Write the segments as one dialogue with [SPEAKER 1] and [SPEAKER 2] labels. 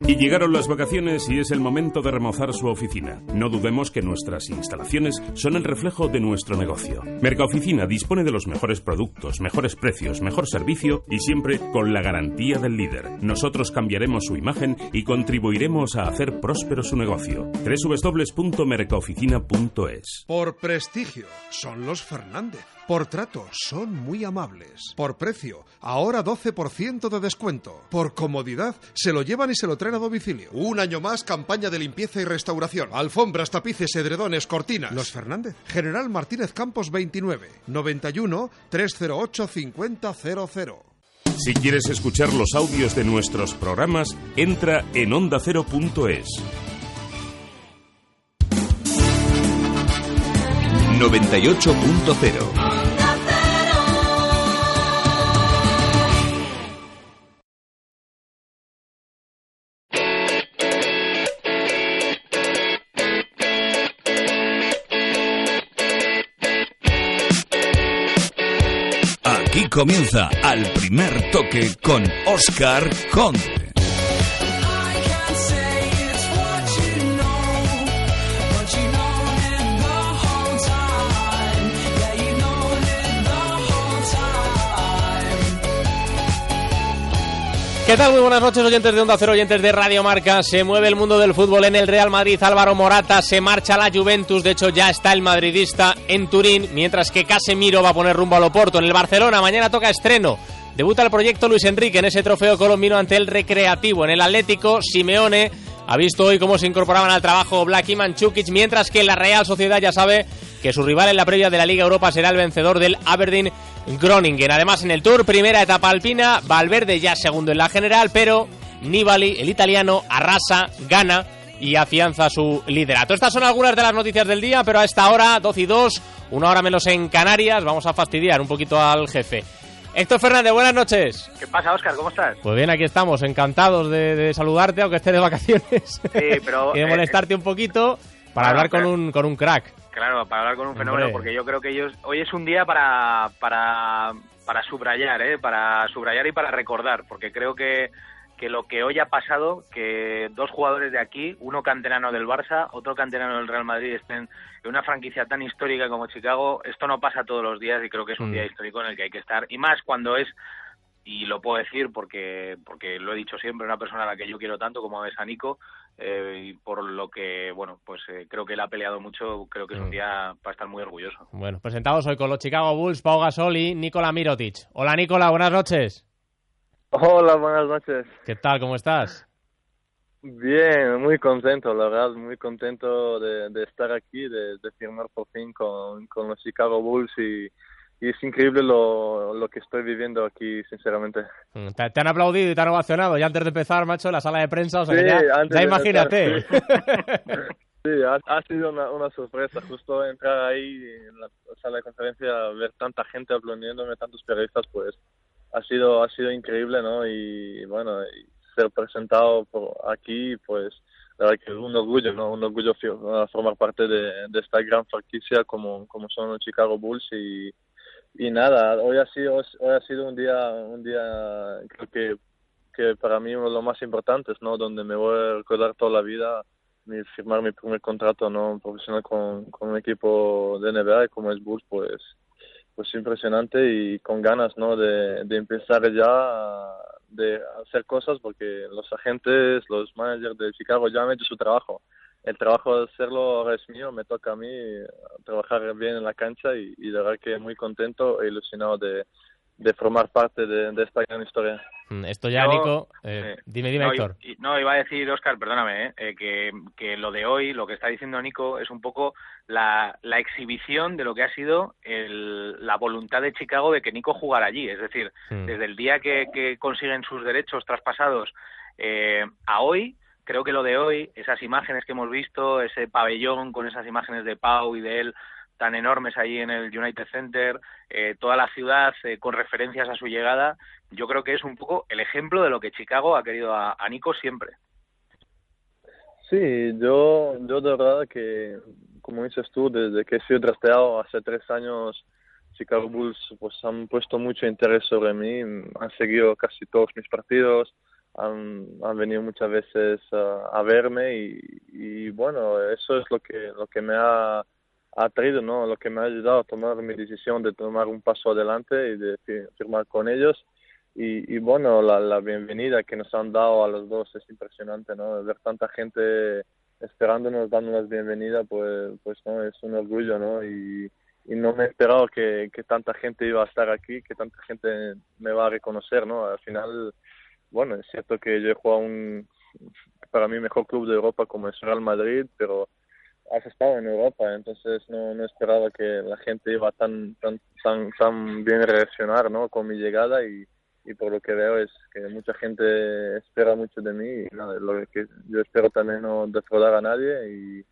[SPEAKER 1] Y llegaron las vacaciones y es el momento de remozar su oficina. No dudemos que nuestras instalaciones son el reflejo de nuestro negocio. Mercaoficina dispone de los mejores productos, mejores precios, mejor servicio y siempre con la garantía del líder. Nosotros cambiaremos su imagen y contribuiremos a hacer próspero su negocio. www.mercaoficina.es
[SPEAKER 2] Por prestigio, son los Fernández. Por trato, son muy amables. Por precio, ahora 12% de descuento. Por comodidad, se lo llevan y se lo traen a domicilio. Un año más, campaña de limpieza y restauración. Alfombras, tapices, edredones, cortinas. Los Fernández. General Martínez Campos 29. 91 308 5000.
[SPEAKER 1] Si quieres escuchar los audios de nuestros programas, entra en ondacero.es.
[SPEAKER 3] 98.0 Aquí comienza al primer toque con Oscar Conde.
[SPEAKER 4] Muy buenas noches, oyentes de Onda Cero, oyentes de Radio Marca. Se mueve el mundo del fútbol en el Real Madrid. Álvaro Morata se marcha a la Juventus. De hecho, ya está el madridista en Turín, mientras que Casemiro va a poner rumbo al Oporto. En el Barcelona, mañana toca estreno. Debuta el proyecto Luis Enrique en ese trofeo colombino ante el Recreativo. En el Atlético, Simeone ha visto hoy cómo se incorporaban al trabajo Black y Manchukic, mientras que la Real Sociedad ya sabe que su rival en la previa de la Liga Europa será el vencedor del Aberdeen Groningen. Además, en el Tour, primera etapa alpina, Valverde ya segundo en la general, pero Nibali, el italiano, arrasa, gana y afianza su liderato. Estas son algunas de las noticias del día, pero a esta hora, 12 y 2, una hora menos en Canarias, vamos a fastidiar un poquito al jefe. Héctor Fernández, buenas noches.
[SPEAKER 5] ¿Qué pasa, Oscar? ¿Cómo estás?
[SPEAKER 4] Pues bien, aquí estamos, encantados de, de saludarte, aunque estés de vacaciones.
[SPEAKER 5] Sí, pero...
[SPEAKER 4] y de
[SPEAKER 5] eh,
[SPEAKER 4] molestarte un poquito para hablar con un, con un crack.
[SPEAKER 5] Claro, para hablar con un
[SPEAKER 4] Hombre.
[SPEAKER 5] fenómeno, porque yo creo que ellos hoy es un día para, para, para subrayar, ¿eh? para subrayar y para recordar, porque creo que, que lo que hoy ha pasado, que dos jugadores de aquí, uno canterano del Barça, otro canterano del Real Madrid, estén en una franquicia tan histórica como Chicago, esto no pasa todos los días y creo que es un
[SPEAKER 4] Mm.
[SPEAKER 5] día histórico en el que hay que estar, y más cuando es y lo puedo decir porque porque lo he dicho siempre una persona a la que yo quiero tanto como es a Nico eh, y por lo que bueno pues eh, creo que él ha peleado mucho creo que es un
[SPEAKER 4] Mm.
[SPEAKER 5] día para estar muy orgulloso
[SPEAKER 4] Bueno, presentados hoy con los Chicago Bulls, Pau Gasol y Nikola Mirotic. Hola Nikola, buenas noches.
[SPEAKER 6] Hola, buenas noches.
[SPEAKER 4] ¿Qué tal? ¿Cómo estás?
[SPEAKER 6] Bien, muy contento, la verdad, muy contento de, de estar aquí, de, de firmar por fin con, con los Chicago Bulls y, y es increíble lo, lo que estoy viviendo aquí, sinceramente.
[SPEAKER 4] Mm, Te, te han aplaudido y te han ovacionado ya antes de empezar, macho, en la sala de prensa. O sea,
[SPEAKER 6] Sí,
[SPEAKER 4] que ya, imagínate.
[SPEAKER 6] empezar, Sí, ha, ha sido una, una sorpresa, justo entrar ahí en la sala de conferencia, ver tanta gente aplaudiéndome, tantos periodistas, pues ha sido ha sido increíble, ¿no? Y bueno, y ser presentado por aquí, pues la verdad que es un orgullo, ¿no? Un orgullo formar parte de, de esta gran franquicia como, como son los Chicago Bulls y, y nada, hoy ha sido hoy ha sido un día un día creo que que para mí uno de los más importantes, ¿no? Donde me voy a recordar toda la vida mi, firmar mi primer contrato no profesional con, con un equipo de NBA como es Bulls, pues pues impresionante y con ganas, ¿no? De, de empezar ya a- de hacer cosas porque los agentes, los managers de Chicago ya han hecho su trabajo. El trabajo de hacerlo ahora es mío, me toca a mí eh, trabajar bien en la cancha y, y de verdad que muy contento e ilusionado de, de formar parte de, de esta gran historia.
[SPEAKER 4] Mm, Esto ya,
[SPEAKER 5] Yo-
[SPEAKER 4] Nico. eh, dime, dime,
[SPEAKER 5] no,
[SPEAKER 4] Héctor.
[SPEAKER 5] i- no, iba a decir, Oscar, perdóname, ¿eh? Eh, que, que lo de hoy, lo que está diciendo Nico, es un poco la, la exhibición de lo que ha sido el- la voluntad de Chicago de que Nico jugara allí. Es decir,
[SPEAKER 4] Mm.
[SPEAKER 5] desde el día que, que consiguen sus derechos traspasados eh, a hoy, creo que lo de hoy, esas imágenes que hemos visto, ese pabellón con esas imágenes de Pau y de él tan enormes allí en el United Center, eh, toda la ciudad eh, con referencias a su llegada, yo creo que es un poco el ejemplo de lo que Chicago ha querido a, Nico siempre.
[SPEAKER 6] Sí, yo, yo de verdad que, como dices tú, desde que he sido drafteado hace tres años, Chicago Bulls pues han puesto mucho interés sobre mí, han seguido casi todos mis partidos, han, venido muchas veces a verme y, bueno, eso es lo que, lo que me ha, ha traído, ¿no? Lo que me ha ayudado a tomar mi decisión de tomar un paso adelante y de firmar con ellos. Y, y bueno, la, la bienvenida que nos han dado a los dos es impresionante, ¿no? Ver tanta gente esperándonos, dándonos bienvenida, pues, pues no, es un orgullo, ¿no? Y, y no me he esperado que, que tanta gente iba a estar aquí, que tanta gente me va a reconocer, ¿no? Al final bueno, es cierto que yo he jugado un, para mí, mejor club de Europa como es Real Madrid, pero has estado en Europa, entonces no, no esperaba que la gente iba tan, tan, tan, tan bien reaccionar, ¿no? Con mi llegada y, y por lo que veo es que mucha gente espera mucho de mí y nada, lo que yo espero también no defraudar a nadie y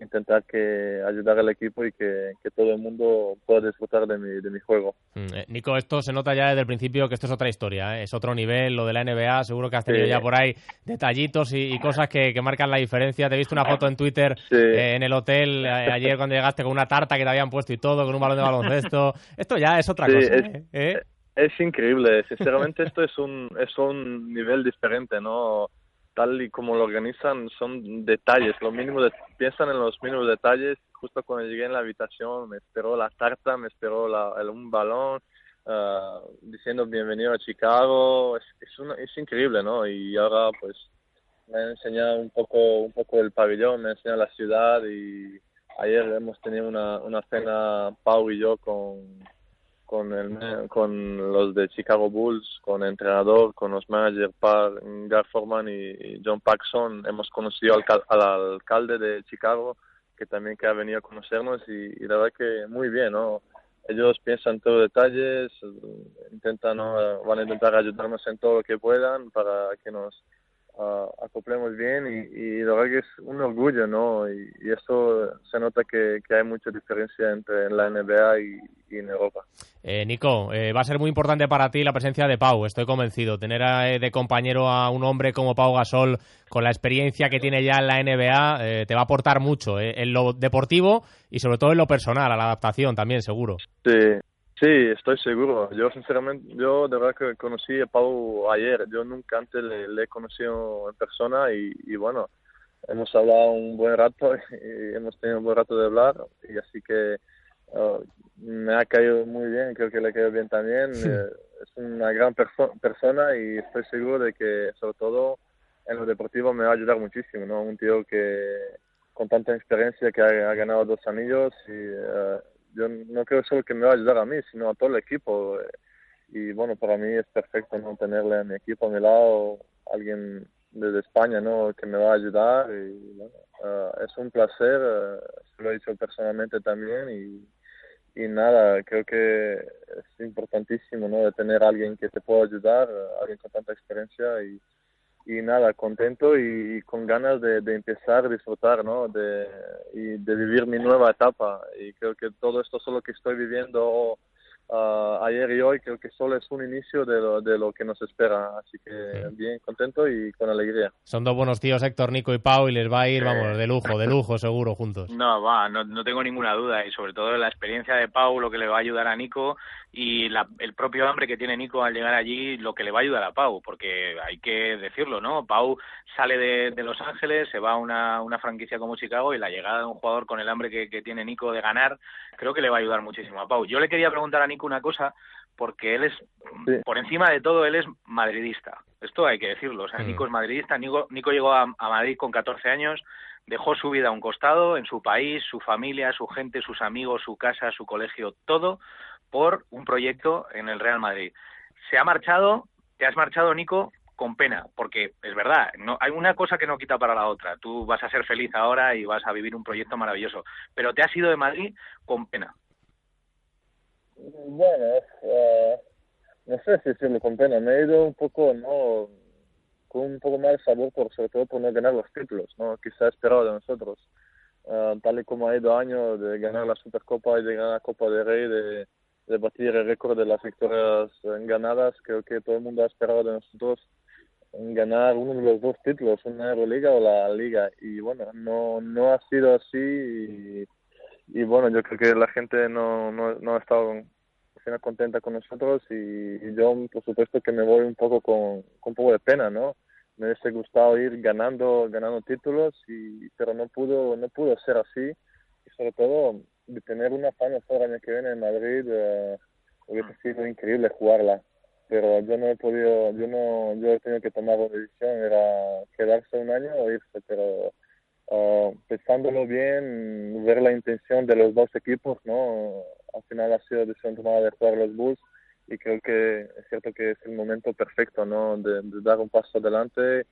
[SPEAKER 6] intentar que ayudar al equipo y que, todo el mundo pueda disfrutar de mi, de mi juego.
[SPEAKER 4] Mm, eh, Nico, esto se nota ya desde el principio que esto es otra historia, ¿eh? es otro nivel, lo de la NBA, seguro que has tenido ya por ahí detallitos y, cosas que, marcan la diferencia. Te he visto una foto en Twitter eh, en el hotel ayer cuando llegaste con una tarta que te habían puesto y todo, con un balón de baloncesto. Esto ya es otra cosa.
[SPEAKER 6] Es, es increíble, sinceramente esto es un, es un nivel diferente, ¿no? Tal y como lo organizan son detalles, lo mínimo piensan en los mínimos detalles. Justo cuando llegué en la habitación me esperó la tarta, me esperó la, el, un balón ah, diciendo bienvenido a Chicago. Es, es, es increíble, ¿no? Y ahora pues me han enseñado un poco, un poco el pabellón, me han enseñado la ciudad y ayer hemos tenido una, una cena Pau y yo con con, el, con los de Chicago Bulls, con el entrenador, con los managers Gar Forman y, John Paxson. Hemos conocido al, al, alcalde de Chicago, que también que ha venido a conocernos y, la verdad que muy bien, ¿no? Ellos piensan todos los detalles, intentan, van a intentar ayudarnos en todo lo que puedan para que nos acoplemos bien y, y, la verdad que es un orgullo, ¿no? Y, eso se nota que, hay mucha diferencia entre la NBA y, en Europa.
[SPEAKER 4] Eh, Nico, eh, va a ser muy importante para ti la presencia de Pau, estoy convencido. Tener eh, de compañero a un hombre como Pau Gasol, con la experiencia que tiene ya en la NBA, eh, te va a aportar mucho en lo deportivo y sobre todo en lo personal, a la adaptación también, seguro.
[SPEAKER 6] Sí, Sí, estoy seguro. Yo sinceramente, yo de verdad que conocí a Pau ayer. Yo nunca antes le, he conocido en persona y, bueno, hemos hablado un buen rato y hemos tenido un buen rato de hablar y así que uh, me ha caído muy bien, creo que le ha caído bien también. Eh, es una gran persona y estoy seguro de que sobre todo en lo deportivo me va a ayudar muchísimo, ¿no? Un tío que con tanta experiencia que ha, ganado dos anillos y uh, yo no creo solo que me va a ayudar a mí, sino a todo el equipo. Y bueno, para mí es perfecto no tenerle a mi equipo a mi lado, alguien desde España, ¿no? Que me va a ayudar. Y bueno, ah, es un placer, uh, lo he dicho personalmente también. Y, y nada, creo que es importantísimo, ¿no? De tener a alguien que te pueda ayudar, alguien con tanta experiencia y y nada, contento y, con ganas de, empezar a disfrutar, ¿no? De, y de vivir mi nueva etapa. Y creo que todo esto solo que estoy viviendo uh, ayer y hoy creo que solo es un inicio de lo, de lo que nos espera. Así que bien contento y con alegría.
[SPEAKER 4] Son dos buenos tíos, Héctor, Nico y Pau, y les va a ir, vamos, de lujo, de lujo seguro juntos.
[SPEAKER 5] No, va, no, no tengo ninguna duda. Y sobre todo la experiencia de Pau, lo que le va a ayudar a Nico y la, el propio hambre que tiene Nico al llegar allí, lo que le va a ayudar a Pau, porque hay que decirlo, ¿no? Pau sale de, de Los Ángeles, se va a una, una franquicia como Chicago y la llegada de un jugador con el hambre que, que tiene Nico de ganar, creo que le va a ayudar muchísimo a Pau. Yo le quería preguntar a Nico una cosa, porque él es, por encima de todo, él es madridista. Esto hay que decirlo. O sea, Nico es madridista. Nico, Nico llegó a, Madrid con 14 años, dejó su vida a un costado, en su país, su familia, su gente, sus amigos, su casa, su colegio, todo por un proyecto en el Real Madrid. Se ha marchado, te has marchado, Nico, con pena, porque es verdad, no hay una cosa que no quita para la otra. Tú vas a ser feliz ahora y vas a vivir un proyecto maravilloso, pero te has ido de Madrid con pena.
[SPEAKER 6] Bueno, uh, no sé si decirlo con pena. Me he ido un poco, ¿no? Con un poco más sabor, por, sobre todo por no ganar los títulos, ¿no? Quizá esperado de nosotros. Uh, tal y como ha ido año de ganar la Supercopa y de ganar la Copa de Rey, de, batir el récord de las victorias ganadas, creo que todo el mundo ha esperado de nosotros ganar uno de los dos títulos, una Euroliga o la Liga. Y bueno, no, no ha sido así y y bueno, yo creo que la gente no, no, no ha estado contenta con nosotros y, yo por supuesto que me voy un poco con, un poco de pena, ¿no? me hubiese gustado ir ganando ganando títulos y pero no pudo no pudo ser así. Y sobre todo de tener una Final el año que viene en Madrid uh, hubiese sido increíble jugarla. Pero yo no he podido yo no yo he tenido que tomar una decisión era quedarse un año o irse pero uh, pensándolo bien ver la intención de los dos equipos no al final ha sido decisión tomada de jugar los Bulls y creo que es cierto que es el momento perfecto, ¿no? De, dar un paso adelante.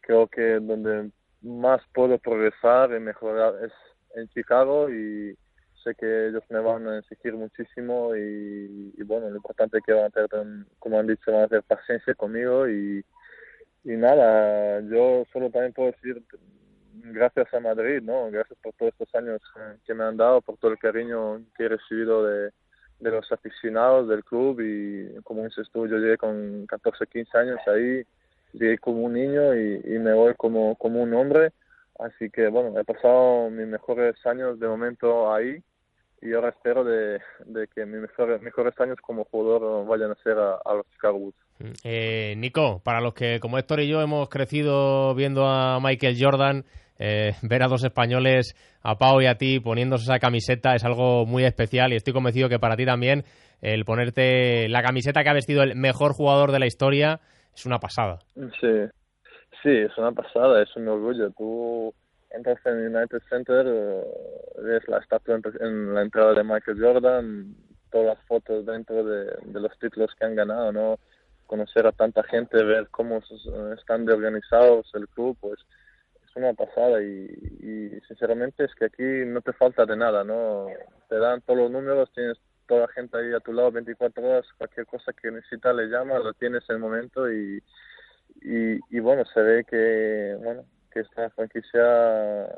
[SPEAKER 6] Creo que donde más puedo progresar y mejorar es en Chicago y sé que ellos me van a exigir muchísimo y, bueno, lo importante es que van a tener, como han dicho, van a tener paciencia conmigo y, y nada, yo solo también puedo decir gracias a Madrid, ¿no? Gracias por todos estos años que me han dado, por todo el cariño que he recibido de, de los aficionados del club. Y como dices tú, yo llegué con 14, 15 años ahí, llegué como un niño y, y me voy como, como un hombre, así que bueno, he pasado mis mejores años de momento ahí y ahora espero de, de que mis mejores, mejores años como jugador vayan a ser a, a los Chicago Bulls.
[SPEAKER 4] Eh, Nico, para los que como Héctor y yo hemos crecido viendo a Michael Jordan, eh, ver a dos españoles, a Pau y a ti, poniéndose esa camiseta es algo muy especial y estoy convencido que para ti también el ponerte la camiseta que ha vestido el mejor jugador de la historia es una pasada.
[SPEAKER 6] Sí, sí, es una pasada, es un orgullo. Tú entras en United Center, eh, ves la estatua en la entrada de Michael Jordan, todas las fotos dentro de, los títulos que han ganado, ¿no? Conocer a tanta gente, ver cómo están de organizados el club, pues una pasada y, y, sinceramente es que aquí no te falta de nada, ¿no? Te dan todos los números, tienes toda la gente ahí a tu lado 24 horas, cualquier cosa que necesitas le llama, lo tienes en el momento y, y, y bueno, se ve que, bueno, que esta franquicia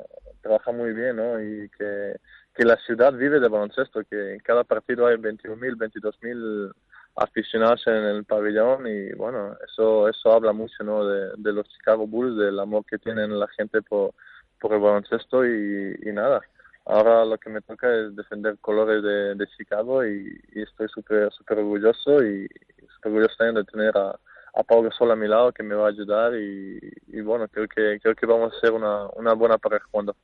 [SPEAKER 6] trabaja muy bien, ¿no? Y que, que la ciudad vive de baloncesto, que en cada partido hay 21.000, 22.000 aficionados en el pabellón y bueno, eso eso habla mucho ¿no? de, los Chicago Bulls, del amor que tienen la gente por, por el baloncesto y, nada. Ahora lo que me toca es defender colores de, Chicago y, y estoy súper super orgulloso y súper orgulloso también de tener a, a Pau Gasol a mi lado que me va a ayudar y, y bueno, creo que creo que vamos a ser una, una buena pareja jugando.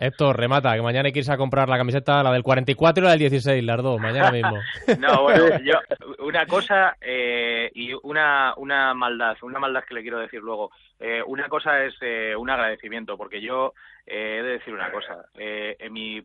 [SPEAKER 4] Héctor, remata, que mañana hay que irse a comprar la camiseta, la del 44 y la del 16, las dos, mañana mismo.
[SPEAKER 5] no, bueno, yo, una cosa eh, y una, una maldad, una maldad que le quiero decir luego. Eh, una cosa es eh, un agradecimiento, porque yo eh, he de decir una cosa. Eh, en mi,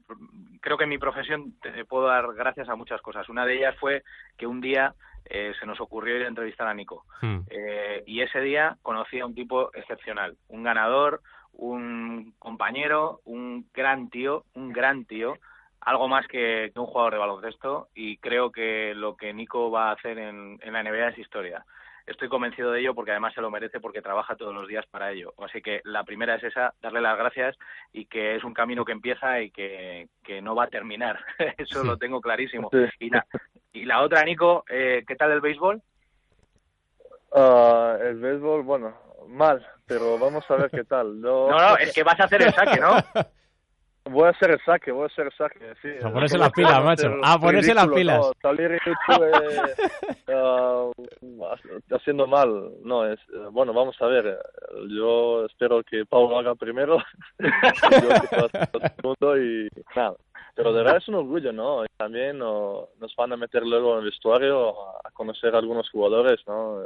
[SPEAKER 5] creo que en mi profesión te puedo dar gracias a muchas cosas. Una de ellas fue que un día eh, se nos ocurrió ir a entrevistar a Nico.
[SPEAKER 4] Hmm.
[SPEAKER 5] Eh, y ese día conocí a un tipo excepcional, un ganador, un compañero, un gran tío, un gran tío, algo más que, que un jugador de baloncesto y creo que lo que Nico va a hacer en, en la NBA es historia. Estoy convencido de ello porque además se lo merece porque trabaja todos los días para ello. Así que la primera es esa, darle las gracias y que es un camino que empieza y que, que no va a terminar. Eso lo tengo clarísimo. Y la, y la otra, Nico, eh, ¿qué tal el béisbol?
[SPEAKER 6] Uh, el béisbol, bueno, mal, pero vamos a ver qué tal. No,
[SPEAKER 5] no, no, es que vas a hacer el saque, ¿no?
[SPEAKER 6] Voy a hacer el saque, voy a hacer el saque, sí.
[SPEAKER 4] A ponerse las pilas, macho. A ponerse las pilas.
[SPEAKER 6] No, salir YouTube uh, haciendo mal, no, es, bueno, vamos a ver. Yo espero que Pablo haga primero. yo que segundo y nada. Pero de verdad es un orgullo, ¿no? Y también no, nos van a meter luego en el vestuario a conocer a algunos jugadores, ¿no?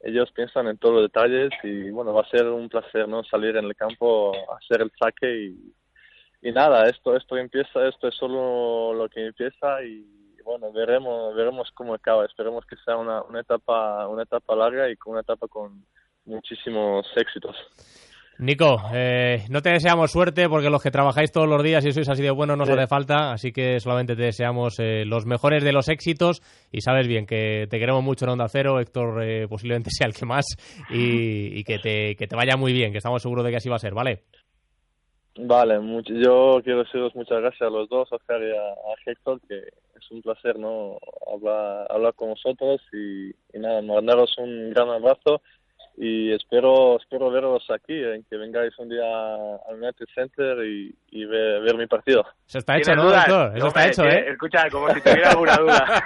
[SPEAKER 6] ellos piensan en todos los detalles y bueno, va a ser un placer, ¿no? Salir en el campo, hacer el saque y, y nada, esto esto empieza, esto es solo lo que empieza y bueno, veremos veremos cómo acaba, esperemos que sea una, una etapa una etapa larga y una etapa con muchísimos éxitos.
[SPEAKER 4] Nico, eh, no te deseamos suerte porque los que trabajáis todos los días y sois así de bueno no os
[SPEAKER 6] Sí.
[SPEAKER 4] hace falta, así que solamente te deseamos eh, los mejores de los éxitos y sabes bien que te queremos mucho en Onda Cero, Héctor eh, posiblemente sea el que más y, y que, te, que te vaya muy bien, que estamos seguros de que así va a ser, ¿vale?
[SPEAKER 6] Vale, mucho, yo quiero deciros muchas gracias a los dos, a Oscar y a, a Héctor, que es un placer no hablar, hablar con vosotros y, y nada, mandaros un gran abrazo y espero espero veros aquí, en que vengáis un día al United Center y, y ver, ver mi partido.
[SPEAKER 4] Eso está hecho,
[SPEAKER 5] ¿Tienes
[SPEAKER 4] ¿no? Eso está hecho, ¿eh?
[SPEAKER 5] Escucha, como si tuviera alguna duda.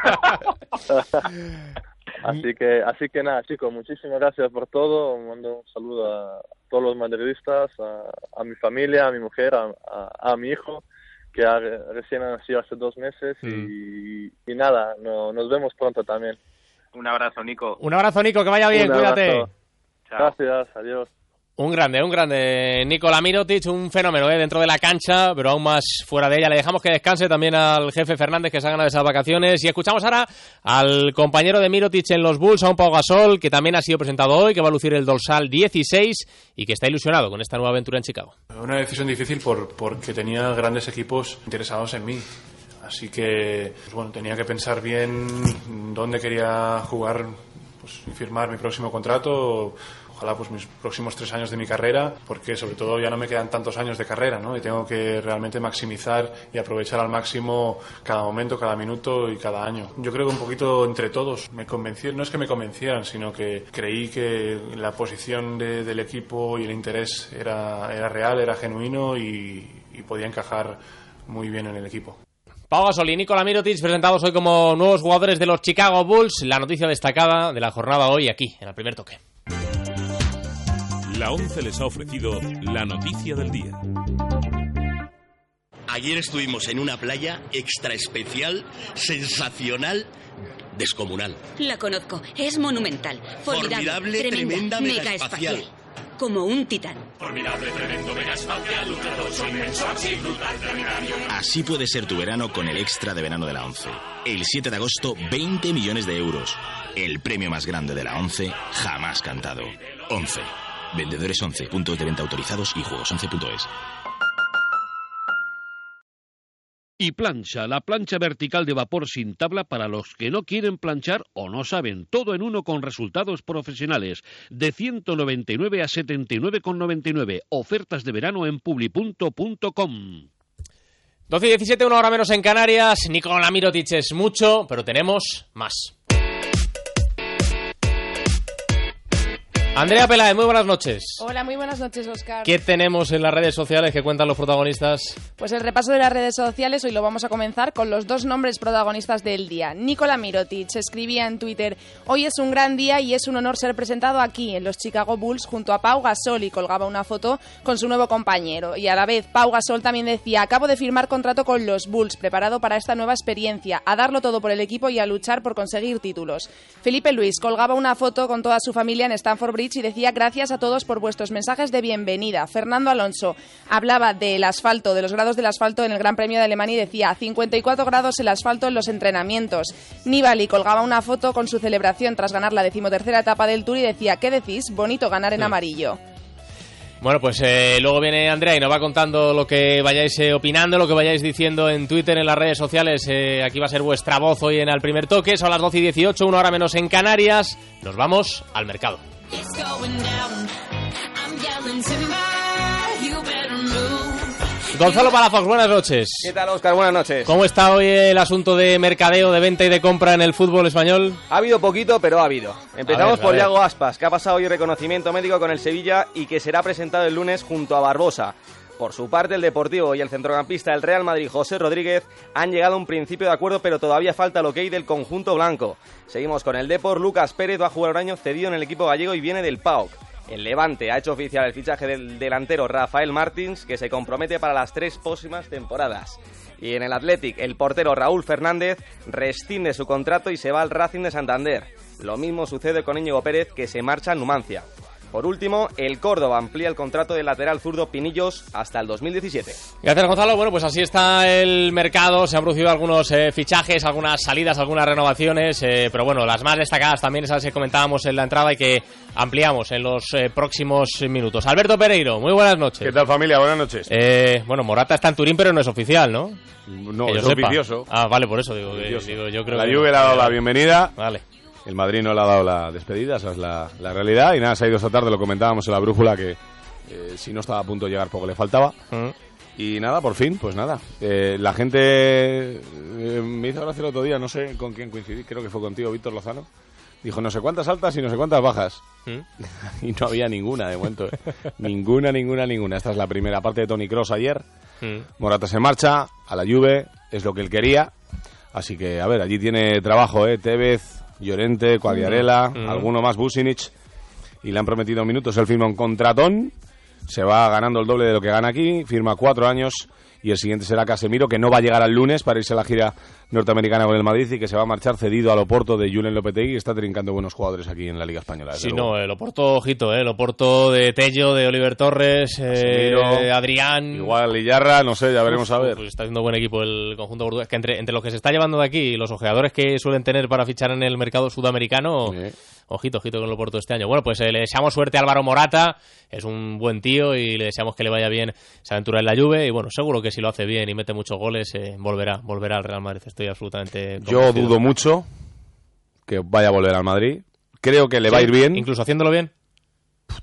[SPEAKER 6] Así que, así que nada, chicos, muchísimas gracias por todo. Mando un saludo a todos los madridistas, a, mi familia, a mi mujer, a, a, mi hijo, que recién ha nacido hace dos meses. Y, y, nada, no, nos vemos pronto también.
[SPEAKER 5] Un abrazo, Nico.
[SPEAKER 4] Un abrazo, Nico, que vaya bien, cuídate.
[SPEAKER 6] Gracias, adiós.
[SPEAKER 4] Un grande, un grande. Nicola Mirotic, un fenómeno ¿eh? dentro de la cancha, pero aún más fuera de ella. Le dejamos que descanse también al jefe Fernández que se ha ganado esas vacaciones. Y escuchamos ahora al compañero de Mirotic en los Bulls, a un Pau Gasol, que también ha sido presentado hoy, que va a lucir el dorsal 16 y que está ilusionado con esta nueva aventura en Chicago.
[SPEAKER 7] Una decisión difícil por, porque tenía grandes equipos interesados en mí. Así que, pues bueno, tenía que pensar bien dónde quería jugar pues, y firmar mi próximo contrato ojalá pues mis próximos tres años de mi carrera, porque sobre todo ya no me quedan tantos años de carrera, ¿no? Y tengo que realmente maximizar y aprovechar al máximo cada momento, cada minuto y cada año. Yo creo que un poquito entre todos me convencieron, no es que me convencieran, sino que creí que la posición del equipo y el interés era, era real, era genuino y, podía encajar muy bien en el equipo.
[SPEAKER 4] Pau Gasol y Nicola Mirotic presentados hoy como nuevos jugadores de los Chicago Bulls. La noticia destacada de la jornada hoy aquí, en el primer toque.
[SPEAKER 1] La ONCE les ha ofrecido la noticia del día.
[SPEAKER 8] Ayer estuvimos en una playa extra especial, sensacional, descomunal.
[SPEAKER 9] La conozco, es monumental, formidable, tremenda, mega, espacial. Como un titán. Formidable, tremendo, mega espacial,
[SPEAKER 8] inmenso, así brutal, Así puede ser tu verano con el extra de verano de la ONCE. El 7 de agosto, 20 millones de euros. El premio más grande de la ONCE jamás cantado. 11. Vendedores 11, puntos de venta autorizados y juegos 11.es.
[SPEAKER 10] Y plancha, la plancha vertical de vapor sin tabla para los que no quieren planchar o no saben. Todo en uno con resultados profesionales. De 199 a 79,99. Ofertas de verano en publi.com.
[SPEAKER 4] 12 y 17, una hora menos en Canarias. Nicolás Mirotic es mucho, pero tenemos más. Andrea Peláez, muy buenas noches.
[SPEAKER 11] Hola, muy buenas noches, Oscar.
[SPEAKER 4] ¿Qué tenemos en las redes sociales que cuentan los protagonistas?
[SPEAKER 11] Pues el repaso de las redes sociales hoy lo vamos a comenzar con los dos nombres protagonistas del día. Nicola Mirotic escribía en Twitter, hoy es un gran día y es un honor ser presentado aquí en los Chicago Bulls junto a Pau Gasol y colgaba una foto con su nuevo compañero. Y a la vez Pau Gasol también decía, acabo de firmar contrato con los Bulls, preparado para esta nueva experiencia, a darlo todo por el equipo y a luchar por conseguir títulos. Felipe Luis colgaba una foto con toda su familia en Stanford Bridge y decía gracias a todos por vuestros mensajes de bienvenida. Fernando Alonso hablaba del asfalto, de los grados del asfalto en el Gran Premio de Alemania y decía 54 grados el asfalto en los entrenamientos. Nibali colgaba una foto con su celebración tras ganar la decimotercera etapa del Tour y decía, ¿qué decís? Bonito ganar en amarillo.
[SPEAKER 4] Bueno, pues eh, luego viene Andrea y nos va contando lo que vayáis eh, opinando, lo que vayáis diciendo en Twitter, en las redes sociales. Eh, aquí va a ser vuestra voz hoy en el primer toque. Son las 12 y 18, una hora menos en Canarias. Nos vamos al mercado. Gonzalo Palafox, buenas noches.
[SPEAKER 12] ¿Qué tal, Oscar? Buenas noches.
[SPEAKER 4] ¿Cómo está hoy el asunto de mercadeo, de venta y de compra en el fútbol español?
[SPEAKER 12] Ha habido poquito, pero ha habido. Empezamos por Iago Aspas, que ha pasado hoy reconocimiento médico con el Sevilla y que será presentado el lunes junto a Barbosa. Por su parte, el Deportivo y el centrocampista del Real Madrid, José Rodríguez, han llegado a un principio de acuerdo, pero todavía falta lo que hay del conjunto blanco. Seguimos con el Depor. Lucas Pérez va a jugar un año cedido en el equipo gallego y viene del PAOK. El Levante ha hecho oficial el fichaje del delantero Rafael Martins, que se compromete para las tres próximas temporadas. Y en el Athletic, el portero Raúl Fernández rescinde su contrato y se va al Racing de Santander. Lo mismo sucede con Íñigo Pérez, que se marcha a Numancia. Por último, el Córdoba amplía el contrato del lateral zurdo Pinillos hasta el 2017.
[SPEAKER 4] Gracias, Gonzalo. Bueno, pues así está el mercado. Se han producido algunos eh, fichajes, algunas salidas, algunas renovaciones. Eh, pero bueno, las más destacadas también esas que comentábamos en la entrada y que ampliamos en los eh, próximos minutos. Alberto Pereiro, muy buenas noches.
[SPEAKER 13] ¿Qué tal, familia? Buenas noches.
[SPEAKER 4] bueno, Morata está en Turín, pero no es oficial, ¿no?
[SPEAKER 13] No, es oficioso.
[SPEAKER 4] Ah, vale, por eso digo. digo yo creo
[SPEAKER 13] la Juve le ha dado la bienvenida.
[SPEAKER 4] Vale.
[SPEAKER 13] El Madrid no le ha dado la despedida, esa es la, realidad. Y nada, se ha ido esta tarde, lo comentábamos en la brújula, que eh, si no estaba a punto de llegar, poco le faltaba. Mm. Y nada, por fin, pues nada. Eh, la gente eh, me hizo gracia el otro día, no sé con quién coincidí, creo que fue contigo, Víctor Lozano. Dijo no sé cuántas altas y no sé cuántas bajas. Mm. y no había ninguna de momento. ninguna, ninguna, ninguna. Esta es la primera parte de Tony Cross ayer. Mm. Morata se marcha a la Juve, es lo que él quería. Así que, a ver, allí tiene trabajo, ¿eh? Tevez, Llorente, Cuagliarella, mm. alguno más, Businic, y le han prometido minutos. Él firma un contratón, se va ganando el doble de lo que gana aquí, firma cuatro años y el siguiente será Casemiro, que no va a llegar al lunes para irse a la gira norteamericana con el Madrid y que se va a marchar cedido al Oporto de Julen Lopetegui, y está trincando buenos jugadores aquí en la Liga Española.
[SPEAKER 4] Sí, no, el Oporto, ojito, ¿eh? el Oporto de Tello, de Oliver Torres, eh, Adrián...
[SPEAKER 13] Igual Lillarra, no sé, ya veremos a ver.
[SPEAKER 4] Pues está haciendo buen equipo el conjunto portugués, que entre, entre los que se está llevando de aquí y los ojeadores que suelen tener para fichar en el mercado sudamericano... Ojito, ojito con el Oporto este año. Bueno, pues eh, le deseamos suerte a Álvaro Morata, es un buen tío y le deseamos que le vaya bien esa aventura en la Juve y bueno, seguro que si lo hace bien y mete muchos goles, eh, volverá, volverá al Real Madrid. Estoy absolutamente
[SPEAKER 13] Yo dudo mucho que vaya a volver al Madrid. Creo que le va a ir bien.
[SPEAKER 4] Incluso haciéndolo bien.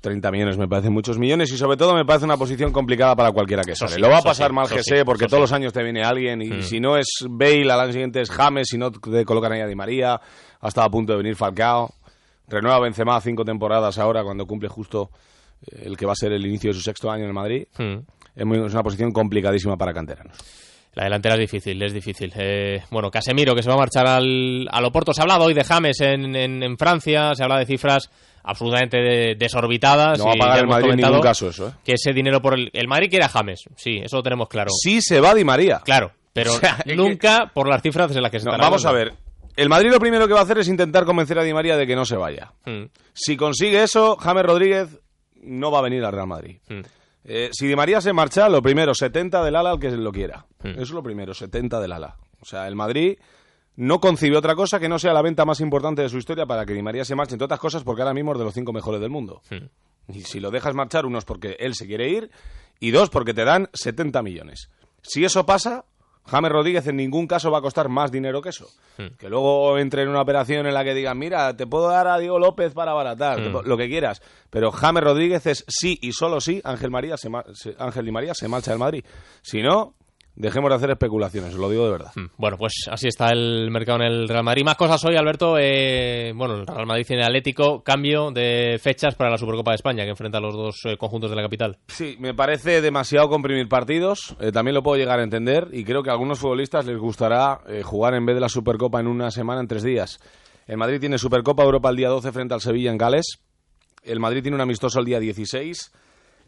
[SPEAKER 13] 30 millones me parecen muchos millones y sobre todo me parece una posición complicada para cualquiera que sale. lo va a pasar mal GC porque todos los años te viene alguien y mm. si no es Bale, al año siguiente es James, si no te colocan ahí a Di María, ha estado a punto de venir Falcao. Renueva Benzema cinco temporadas ahora cuando cumple justo eh, el que va a ser el inicio de su sexto año en el Madrid. Hmm. Es, una posición complicadísima para canteranos.
[SPEAKER 4] La delantera es difícil, es difícil. Eh, bueno, Casemiro, que se va a marchar al, al Oporto. Se ha hablado hoy de James en, en, Francia, se habla de cifras absolutamente desorbitadas.
[SPEAKER 13] No va a pagar el Madrid en ningún caso eso, ¿eh?
[SPEAKER 4] Que ese dinero por el... El Madrid quiere a James, sí, eso lo tenemos claro.
[SPEAKER 13] Sí se va Di María.
[SPEAKER 4] Claro, pero nunca por las cifras en las que se está
[SPEAKER 13] Vamos a ver, el Madrid lo primero que va a hacer es intentar convencer a Di María de que no se vaya. Hmm. Si consigue eso, James Rodríguez no va a venir al Real Madrid. Hmm. Eh, si Di María se marcha, lo primero, 70 del ala al que lo quiera. Hmm. Eso es lo primero, 70 del ala. O sea, el Madrid no concibe otra cosa que no sea la venta más importante de su historia para que Di María se marche, entre otras cosas porque ahora mismo es de los cinco mejores del mundo. Y si lo dejas marchar, uno es porque él se quiere ir y dos porque te dan 70 millones. Si eso pasa, James Rodríguez en ningún caso va a costar más dinero que eso. Hmm. Que luego entre en una operación en la que digan, mira, te puedo dar a Diego López para abaratar, hmm. lo que quieras. Pero James Rodríguez es sí y solo sí, Ángel, María se, Ángel Di María se marcha del Madrid. Si no, dejemos de hacer especulaciones, lo digo de verdad. Hmm.
[SPEAKER 4] Bueno, pues así está el mercado en el Real Madrid. Más cosas hoy, Alberto. Eh, bueno, el Real Madrid tiene Atlético, cambio de fechas para la Supercopa de España, que enfrenta a los dos eh, conjuntos de la capital.
[SPEAKER 13] Sí, me parece demasiado comprimir partidos. Eh, también lo puedo llegar a entender y creo que a algunos futbolistas les gustará jugar en vez de la Supercopa en una semana, en tres días. El Madrid tiene Supercopa Europa el día 12 frente al Sevilla en Gales. El Madrid tiene un amistoso el día 16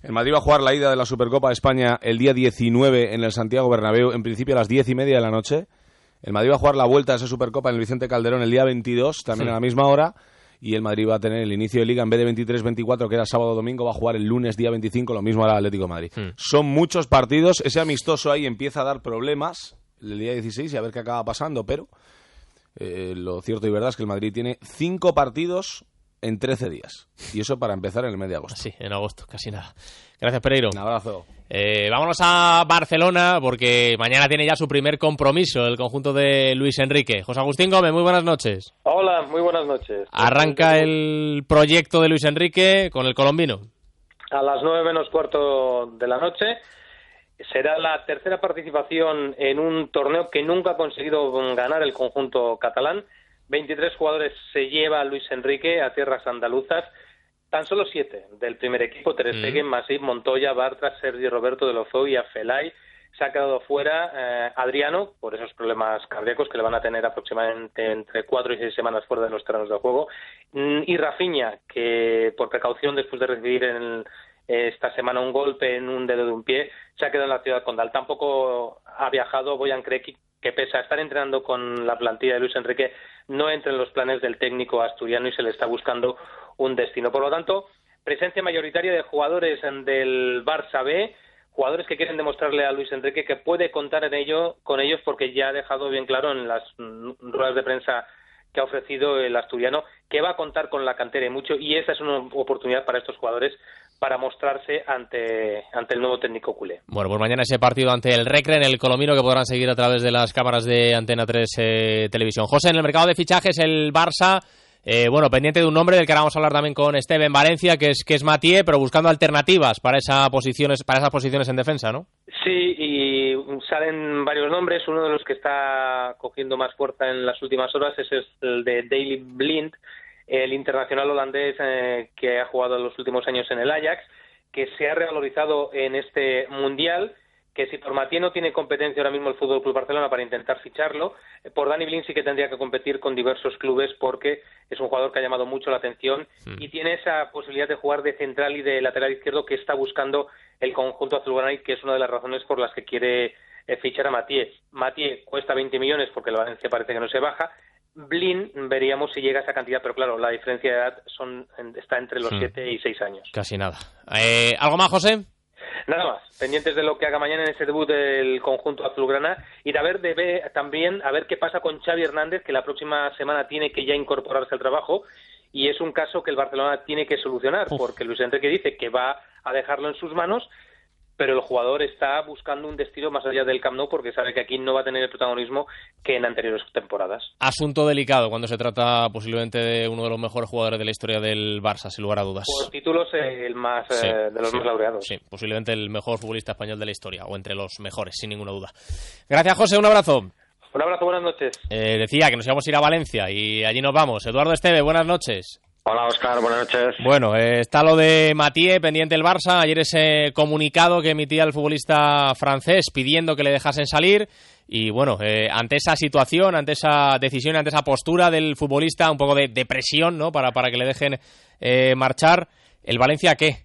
[SPEAKER 13] el Madrid va a jugar la ida de la Supercopa de España el día 19 en el Santiago Bernabéu, en principio a las diez y media de la noche. El Madrid va a jugar la vuelta de esa Supercopa en el Vicente Calderón el día 22, también a la misma hora. Y el Madrid va a tener el inicio de liga en vez de 23-24, que era sábado domingo, va a jugar el lunes día 25, lo mismo al Atlético de Madrid. Hmm. Son muchos partidos, ese amistoso ahí empieza a dar problemas el día 16 y a ver qué acaba pasando, pero eh, lo cierto y verdad es que el Madrid tiene cinco partidos en 13 días. Y eso para empezar en el mes de agosto.
[SPEAKER 4] Sí, en agosto, casi nada. Gracias, Pereiro.
[SPEAKER 13] Un abrazo.
[SPEAKER 4] Eh, vámonos a Barcelona porque mañana tiene ya su primer compromiso el conjunto de Luis Enrique. José Agustín Gómez, muy buenas noches.
[SPEAKER 14] Hola, muy buenas noches.
[SPEAKER 4] Arranca el proyecto de Luis Enrique con el colombino.
[SPEAKER 14] A las nueve menos cuarto de la noche. Será la tercera participación en un torneo que nunca ha conseguido ganar el conjunto catalán 23 jugadores se lleva Luis Enrique a tierras andaluzas. Tan solo siete del primer equipo, Ter Stegen, Masip, Montoya, Bartra, Sergio Roberto de Lofeu y Afelay. Se ha quedado fuera eh, Adriano por esos problemas cardíacos que le van a tener aproximadamente entre cuatro y seis semanas fuera de los terrenos de juego. Mm, y Rafinha, que por precaución después de recibir en esta semana un golpe en un dedo de un pie, se ha quedado en la ciudad condal. Tampoco ha viajado Boyan Kreki, que pese a estar entrenando con la plantilla de Luis Enrique, no entra en los planes del técnico asturiano y se le está buscando un destino. Por lo tanto, presencia mayoritaria de jugadores del Barça B, jugadores que quieren demostrarle a Luis Enrique que puede contar en ello, con ellos porque ya ha dejado bien claro en las ruedas de prensa que ha ofrecido el asturiano que va a contar con la cantera y mucho y esa es una oportunidad para estos jugadores para mostrarse ante, ante el nuevo técnico culé.
[SPEAKER 4] Bueno, pues mañana ese partido ante el Recre en el Colomino que podrán seguir a través de las cámaras de Antena 3 eh, Televisión. José, en el mercado de fichajes el Barça, eh, bueno, pendiente de un nombre del que ahora vamos a hablar también con Esteban Valencia, que es que es Matié, pero buscando alternativas para, esa posiciones, para esas posiciones en defensa, ¿no?
[SPEAKER 14] Sí, y salen varios nombres. Uno de los que está cogiendo más fuerza en las últimas horas es el de Daily Blind, el internacional holandés eh, que ha jugado en los últimos años en el Ajax, que se ha revalorizado en este mundial, que si por Matías no tiene competencia ahora mismo el Fútbol Club Barcelona para intentar ficharlo, eh, por Dani Blin sí que tendría que competir con diversos clubes porque es un jugador que ha llamado mucho la atención y tiene esa posibilidad de jugar de central y de lateral izquierdo que está buscando el conjunto azulgrana y que es una de las razones por las que quiere eh, fichar a Matías. Matías cuesta 20 millones porque el Valencia parece que no se baja. Blin veríamos si llega a esa cantidad, pero claro, la diferencia de edad son, está entre los 7 y 6 años.
[SPEAKER 4] Casi nada. Eh, ¿Algo más, José?
[SPEAKER 14] Nada más, pendientes de lo que haga mañana en ese debut del conjunto azulgrana y de a ver de, también a ver qué pasa con Xavi Hernández, que la próxima semana tiene que ya incorporarse al trabajo y es un caso que el Barcelona tiene que solucionar, porque Luis Enrique dice que va a dejarlo en sus manos pero el jugador está buscando un destino más allá del Camp Nou porque sabe que aquí no va a tener el protagonismo que en anteriores temporadas.
[SPEAKER 4] Asunto delicado cuando se trata posiblemente de uno de los mejores jugadores de la historia del Barça, sin lugar a dudas.
[SPEAKER 14] Por títulos, eh, el más eh, de los más laureados.
[SPEAKER 4] Sí, posiblemente el mejor futbolista español de la historia, o entre los mejores, sin ninguna duda. Gracias, José, un abrazo.
[SPEAKER 14] Un abrazo, buenas noches.
[SPEAKER 4] Eh, decía que nos íbamos a ir a Valencia y allí nos vamos. Eduardo Esteve, buenas noches.
[SPEAKER 15] Hola Oscar, buenas noches.
[SPEAKER 4] Bueno, eh, está lo de Matie pendiente del Barça. Ayer ese comunicado que emitía el futbolista francés pidiendo que le dejasen salir. Y bueno, eh, ante esa situación, ante esa decisión, ante esa postura del futbolista, un poco de, presión ¿no? para, para que le dejen eh, marchar, ¿el Valencia qué?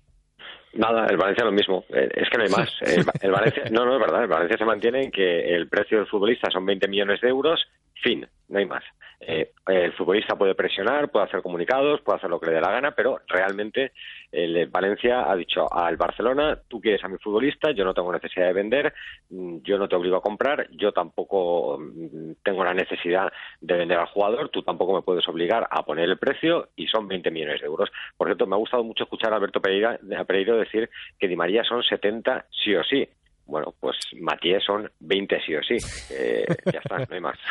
[SPEAKER 15] Nada, el Valencia lo mismo. Es que no hay más. El, Valencia, no, no es verdad. El Valencia se mantiene en que el precio del futbolista son 20 millones de euros. Fin, no hay más. Eh, el futbolista puede presionar, puede hacer comunicados, puede hacer lo que le dé la gana, pero realmente el Valencia ha dicho al Barcelona, tú quieres a mi futbolista, yo no tengo necesidad de vender, mm, yo no te obligo a comprar, yo tampoco mm, tengo la necesidad de vender al jugador, tú tampoco me puedes obligar a poner el precio y son 20 millones de euros. Por cierto, me ha gustado mucho escuchar a Alberto Pereira, Pereira decir que Di María son 70 sí o sí. Bueno, pues Matías son 20 sí o sí. Eh, ya está, no hay más.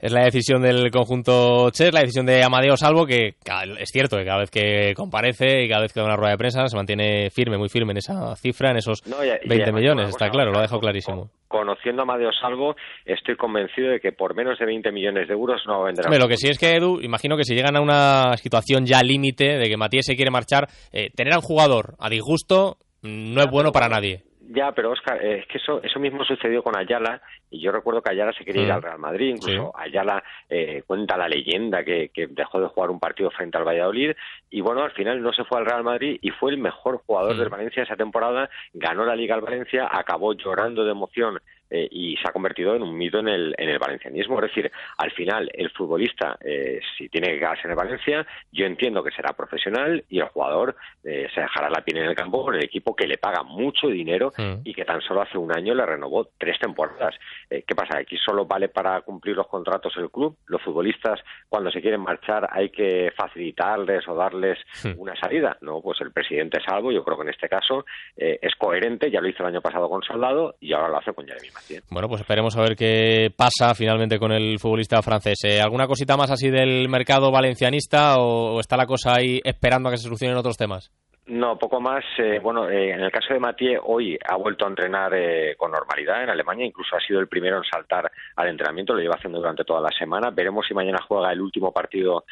[SPEAKER 4] Es la decisión del conjunto Chess, la decisión de Amadeo Salvo, que es cierto que cada vez que comparece y cada vez que da una rueda de prensa se mantiene firme, muy firme en esa cifra, en esos 20 millones, está claro, lo ha dejado clarísimo.
[SPEAKER 15] Conociendo a Amadeo Salvo, estoy convencido de que por menos de 20 millones de euros no vender
[SPEAKER 4] Lo que sí es que, Edu, imagino que si llegan a una situación ya límite de que Matías se quiere marchar, eh, tener a un jugador a disgusto no es bueno para nadie.
[SPEAKER 15] Ya, pero Oscar, eh, es que eso, eso mismo sucedió con Ayala, y yo recuerdo que Ayala se quería ir al Real Madrid, incluso Ayala eh, cuenta la leyenda que, que, dejó de jugar un partido frente al Valladolid, y bueno, al final no se fue al Real Madrid y fue el mejor jugador del Valencia esa temporada, ganó la Liga al Valencia, acabó llorando de emoción eh, y se ha convertido en un mito en el, en el valencianismo. Es decir, al final, el futbolista, eh, si tiene que quedarse en el Valencia, yo entiendo que será profesional y el jugador eh, se dejará la piel en el campo con el equipo que le paga mucho dinero y que tan solo hace un año le renovó tres temporadas. ¿Qué pasa? Aquí solo vale para cumplir los contratos el club. Los futbolistas, cuando se quieren marchar, hay que facilitarles o darles una salida. No, pues el presidente Salvo, yo creo que en este caso es coherente, ya lo hizo el año pasado con Soldado y ahora lo hace con Jeremy
[SPEAKER 4] bueno, pues esperemos a ver qué pasa finalmente con el futbolista francés. Eh, ¿Alguna cosita más así del mercado valencianista o, está la cosa ahí esperando a que se solucionen otros temas?
[SPEAKER 15] No, poco más. Eh, bueno, eh, en el caso de Mathieu, hoy ha vuelto a entrenar con normalidad en Alemania, incluso ha sido el primero en saltar al entrenamiento, lo lleva haciendo durante toda la semana. Veremos si mañana juega el último partido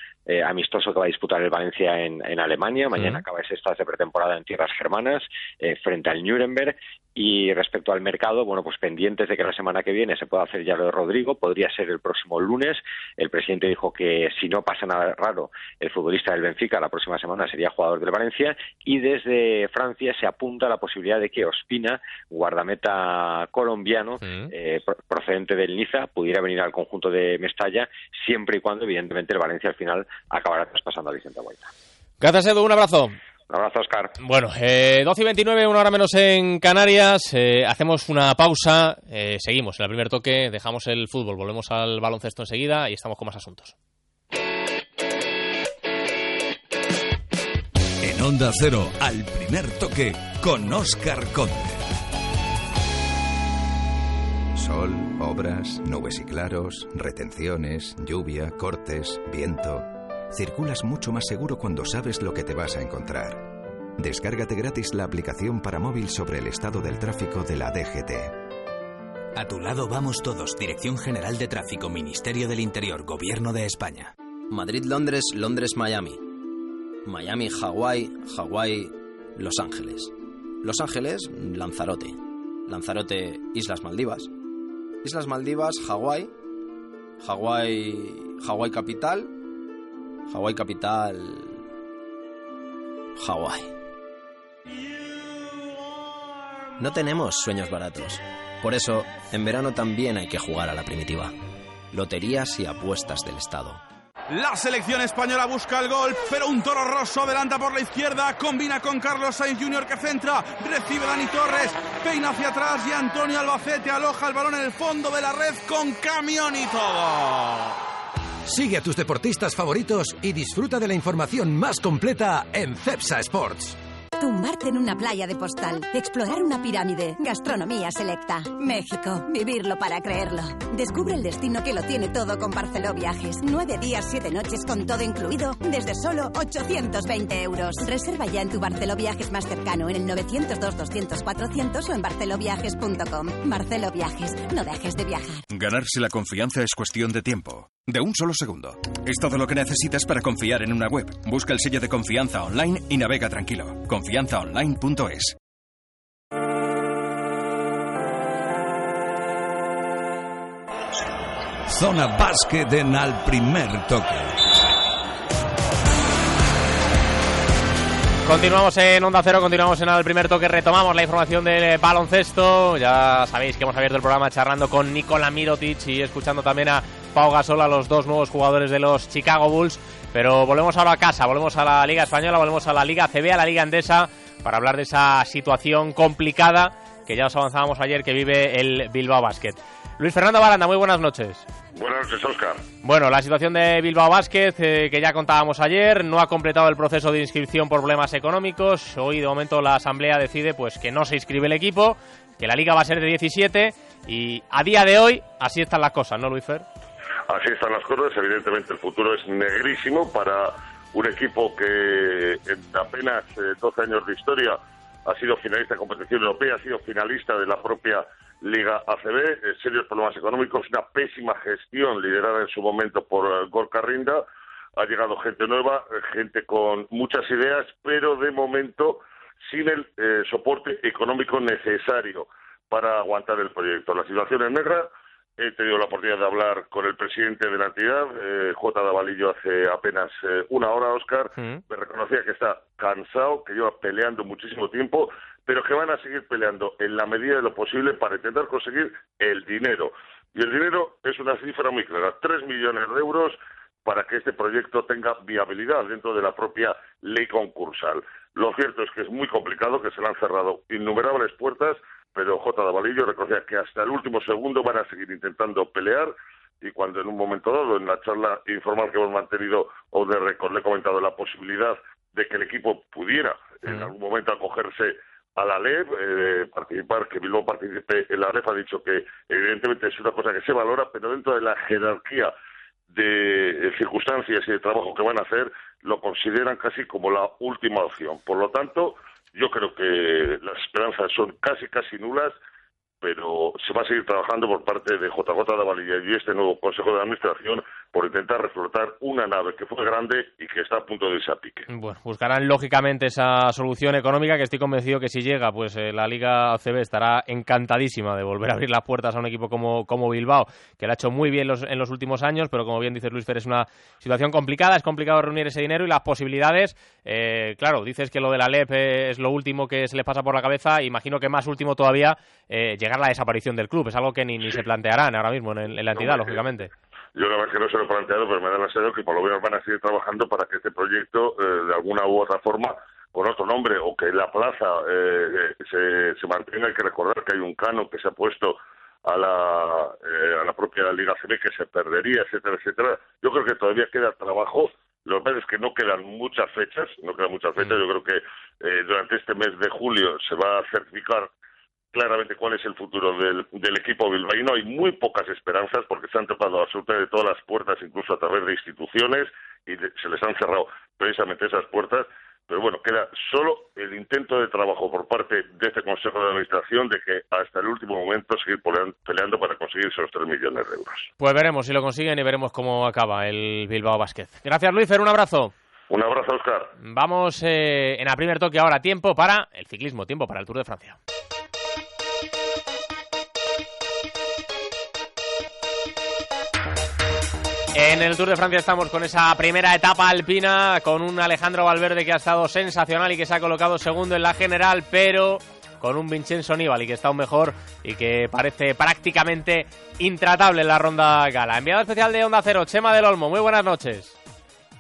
[SPEAKER 15] amistoso que va a disputar el Valencia en, Alemania. Mañana acaba ese estado de pretemporada en tierras germanas frente al Nuremberg y respecto al mercado, bueno, pues pendientes de que la semana que viene se pueda hacer ya lo de Rodrigo, podría ser el próximo lunes. El presidente dijo que si no pasa nada raro, el futbolista del Benfica la próxima semana sería jugador del Valencia. Y desde Francia se apunta la posibilidad de que Ospina, guardameta colombiano, eh, procedente del Niza, pudiera venir al conjunto de Mestalla, siempre y cuando, evidentemente, el Valencia al final acabará traspasando a Vicente Guaita.
[SPEAKER 4] Gracias, Edu. Un abrazo.
[SPEAKER 15] Un abrazo, Oscar.
[SPEAKER 4] Bueno, eh, 12 y 29, una hora menos en Canarias. Eh, hacemos una pausa. Eh, seguimos en el primer toque. Dejamos el fútbol. Volvemos al baloncesto enseguida y estamos con más asuntos.
[SPEAKER 3] En Onda Cero, al primer toque, con Oscar Conde.
[SPEAKER 16] Sol, obras, nubes y claros, retenciones, lluvia, cortes, viento circulas mucho más seguro cuando sabes lo que te vas a encontrar. Descárgate gratis la aplicación para móvil sobre el estado del tráfico de la DGT.
[SPEAKER 17] A tu lado vamos todos, Dirección General de Tráfico, Ministerio del Interior, Gobierno de España.
[SPEAKER 18] Madrid-Londres, Londres-Miami. Miami-Hawái, Hawái, Los Ángeles. Los Ángeles, Lanzarote. Lanzarote, Islas Maldivas. Islas Maldivas, Hawái. Hawái. Hawái capital. Hawái capital. Hawái. No tenemos sueños baratos. Por eso, en verano también hay que jugar a la primitiva. Loterías y apuestas del Estado.
[SPEAKER 19] La selección española busca el gol, pero un toro rosso adelanta por la izquierda, combina con Carlos Sainz Jr. que centra, recibe Dani Torres, peina hacia atrás y Antonio Albacete aloja el balón en el fondo de la red con camión y todo.
[SPEAKER 20] Sigue a tus deportistas favoritos y disfruta de la información más completa en CEPSA Sports.
[SPEAKER 21] Tumbarte en una playa de postal, explorar una pirámide, gastronomía selecta. México, vivirlo para creerlo. Descubre el destino que lo tiene todo con Barceló Viajes. Nueve días, siete noches con todo incluido desde solo 820 euros. Reserva ya en tu Barceló Viajes más cercano en el 902-200-400 o en barceloviajes.com. Barceló Viajes, no dejes de viajar.
[SPEAKER 22] Ganarse la confianza es cuestión de tiempo. De un solo segundo. Es todo lo que necesitas para confiar en una web. Busca el sello de confianza online y navega tranquilo. Confianzaonline.es.
[SPEAKER 3] Zona Básquet en al primer toque.
[SPEAKER 4] Continuamos en Onda Cero, continuamos en el primer toque, retomamos la información del baloncesto. Ya sabéis que hemos abierto el programa charlando con Nikola Mirotic y escuchando también a Pau Gasol, a los dos nuevos jugadores de los Chicago Bulls. Pero volvemos ahora a casa, volvemos a la Liga Española, volvemos a la Liga CB, a la Liga Endesa, para hablar de esa situación complicada que ya os avanzábamos ayer que vive el Bilbao Basket. Luis Fernando Baranda, muy buenas noches.
[SPEAKER 23] Buenas noches, Oscar.
[SPEAKER 4] Bueno, la situación de Bilbao Basket, eh, que ya contábamos ayer, no ha completado el proceso de inscripción por problemas económicos. Hoy, de momento, la Asamblea decide pues que no se inscribe el equipo, que la liga va a ser de 17 y a día de hoy así están las cosas, ¿no, Luis Fer?
[SPEAKER 23] Así están las cosas. Evidentemente, el futuro es negrísimo para un equipo que en apenas 12 eh, años de historia ha sido finalista de competición europea, ha sido finalista de la propia Liga ACB, eh, serios problemas económicos, una pésima gestión liderada en su momento por eh, Gorka Rinda. Ha llegado gente nueva, eh, gente con muchas ideas, pero de momento sin el soporte económico necesario para aguantar el proyecto. La situación es negra. He tenido la oportunidad de hablar con el presidente de la entidad, J. Davalillo, hace apenas una hora, Oscar. Mm. Me reconocía que está cansado, que lleva peleando muchísimo tiempo pero que van a seguir peleando en la medida de lo posible para intentar conseguir el dinero. Y el dinero es una cifra muy clara, tres millones de euros para que este proyecto tenga viabilidad dentro de la propia ley concursal. Lo cierto es que es muy complicado, que se le han cerrado innumerables puertas, pero J. Davalillo reconocía que hasta el último segundo van a seguir intentando pelear y cuando en un momento dado, en la charla informal que hemos mantenido o de récord, le he comentado la posibilidad de que el equipo pudiera en algún momento acogerse a la LEP, eh, participar, que Bilbao participe en la LEP, ha dicho que evidentemente es una cosa que se valora, pero dentro de la jerarquía de circunstancias y de trabajo que van a hacer, lo consideran casi como la última opción. Por lo tanto, yo creo que las esperanzas son casi, casi nulas pero se va a seguir trabajando por parte de JJ de Valilla y este nuevo Consejo de Administración por intentar reflotar una nave que fue grande y que está a punto de irse a pique.
[SPEAKER 4] Bueno, buscarán lógicamente esa solución económica que estoy convencido que si llega, pues eh, la Liga ACB estará encantadísima de volver a abrir las puertas a un equipo como, como Bilbao, que lo ha hecho muy bien en los últimos años, pero como bien dice Luis Fer, es una situación complicada, es complicado reunir ese dinero y las posibilidades, eh, claro, dices que lo de la LEP es lo último que se les pasa por la cabeza, imagino que más último todavía eh, llegar a la desaparición del club. Es algo que ni, ni se plantearán ahora mismo en, la entidad, lógicamente.
[SPEAKER 23] Yo la verdad que no se lo he planteado, pero me da la sensación que por lo menos van a seguir trabajando para que este proyecto, eh, de alguna u otra forma, con otro nombre, o que la plaza eh, se, se mantenga. Hay que recordar que hay un cano que se ha puesto a la, a la propia Liga CB que se perdería, etcétera, etcétera. Yo creo que todavía queda trabajo. Lo que es que no quedan muchas fechas, no quedan muchas fechas. Mm. Yo creo que durante este mes de julio se va a certificar claramente cuál es el futuro del, del equipo bilbaíno. Hay muy pocas esperanzas porque se han tocado absolutamente todas las puertas, incluso a través de instituciones, y se les han cerrado precisamente esas puertas. Pero bueno, queda solo el intento de trabajo por parte de este Consejo de Administración de que hasta el último momento seguir peleando para conseguir esos 3 millones de euros.
[SPEAKER 4] Pues veremos si lo consiguen y veremos cómo acaba el Bilbao Basket. Gracias, Luis. Un abrazo.
[SPEAKER 23] Un abrazo, Oscar.
[SPEAKER 4] Vamos eh, en el primer toque ahora. Tiempo para el ciclismo, tiempo para el Tour de Francia. En el Tour de Francia estamos con esa primera etapa alpina, con un Alejandro Valverde que ha estado sensacional y que se ha colocado segundo en la general, pero con un Vincenzo Nibali que está aún mejor y que parece prácticamente intratable en la ronda gala. Enviado especial de Onda Cero, Chema del Olmo, muy buenas noches.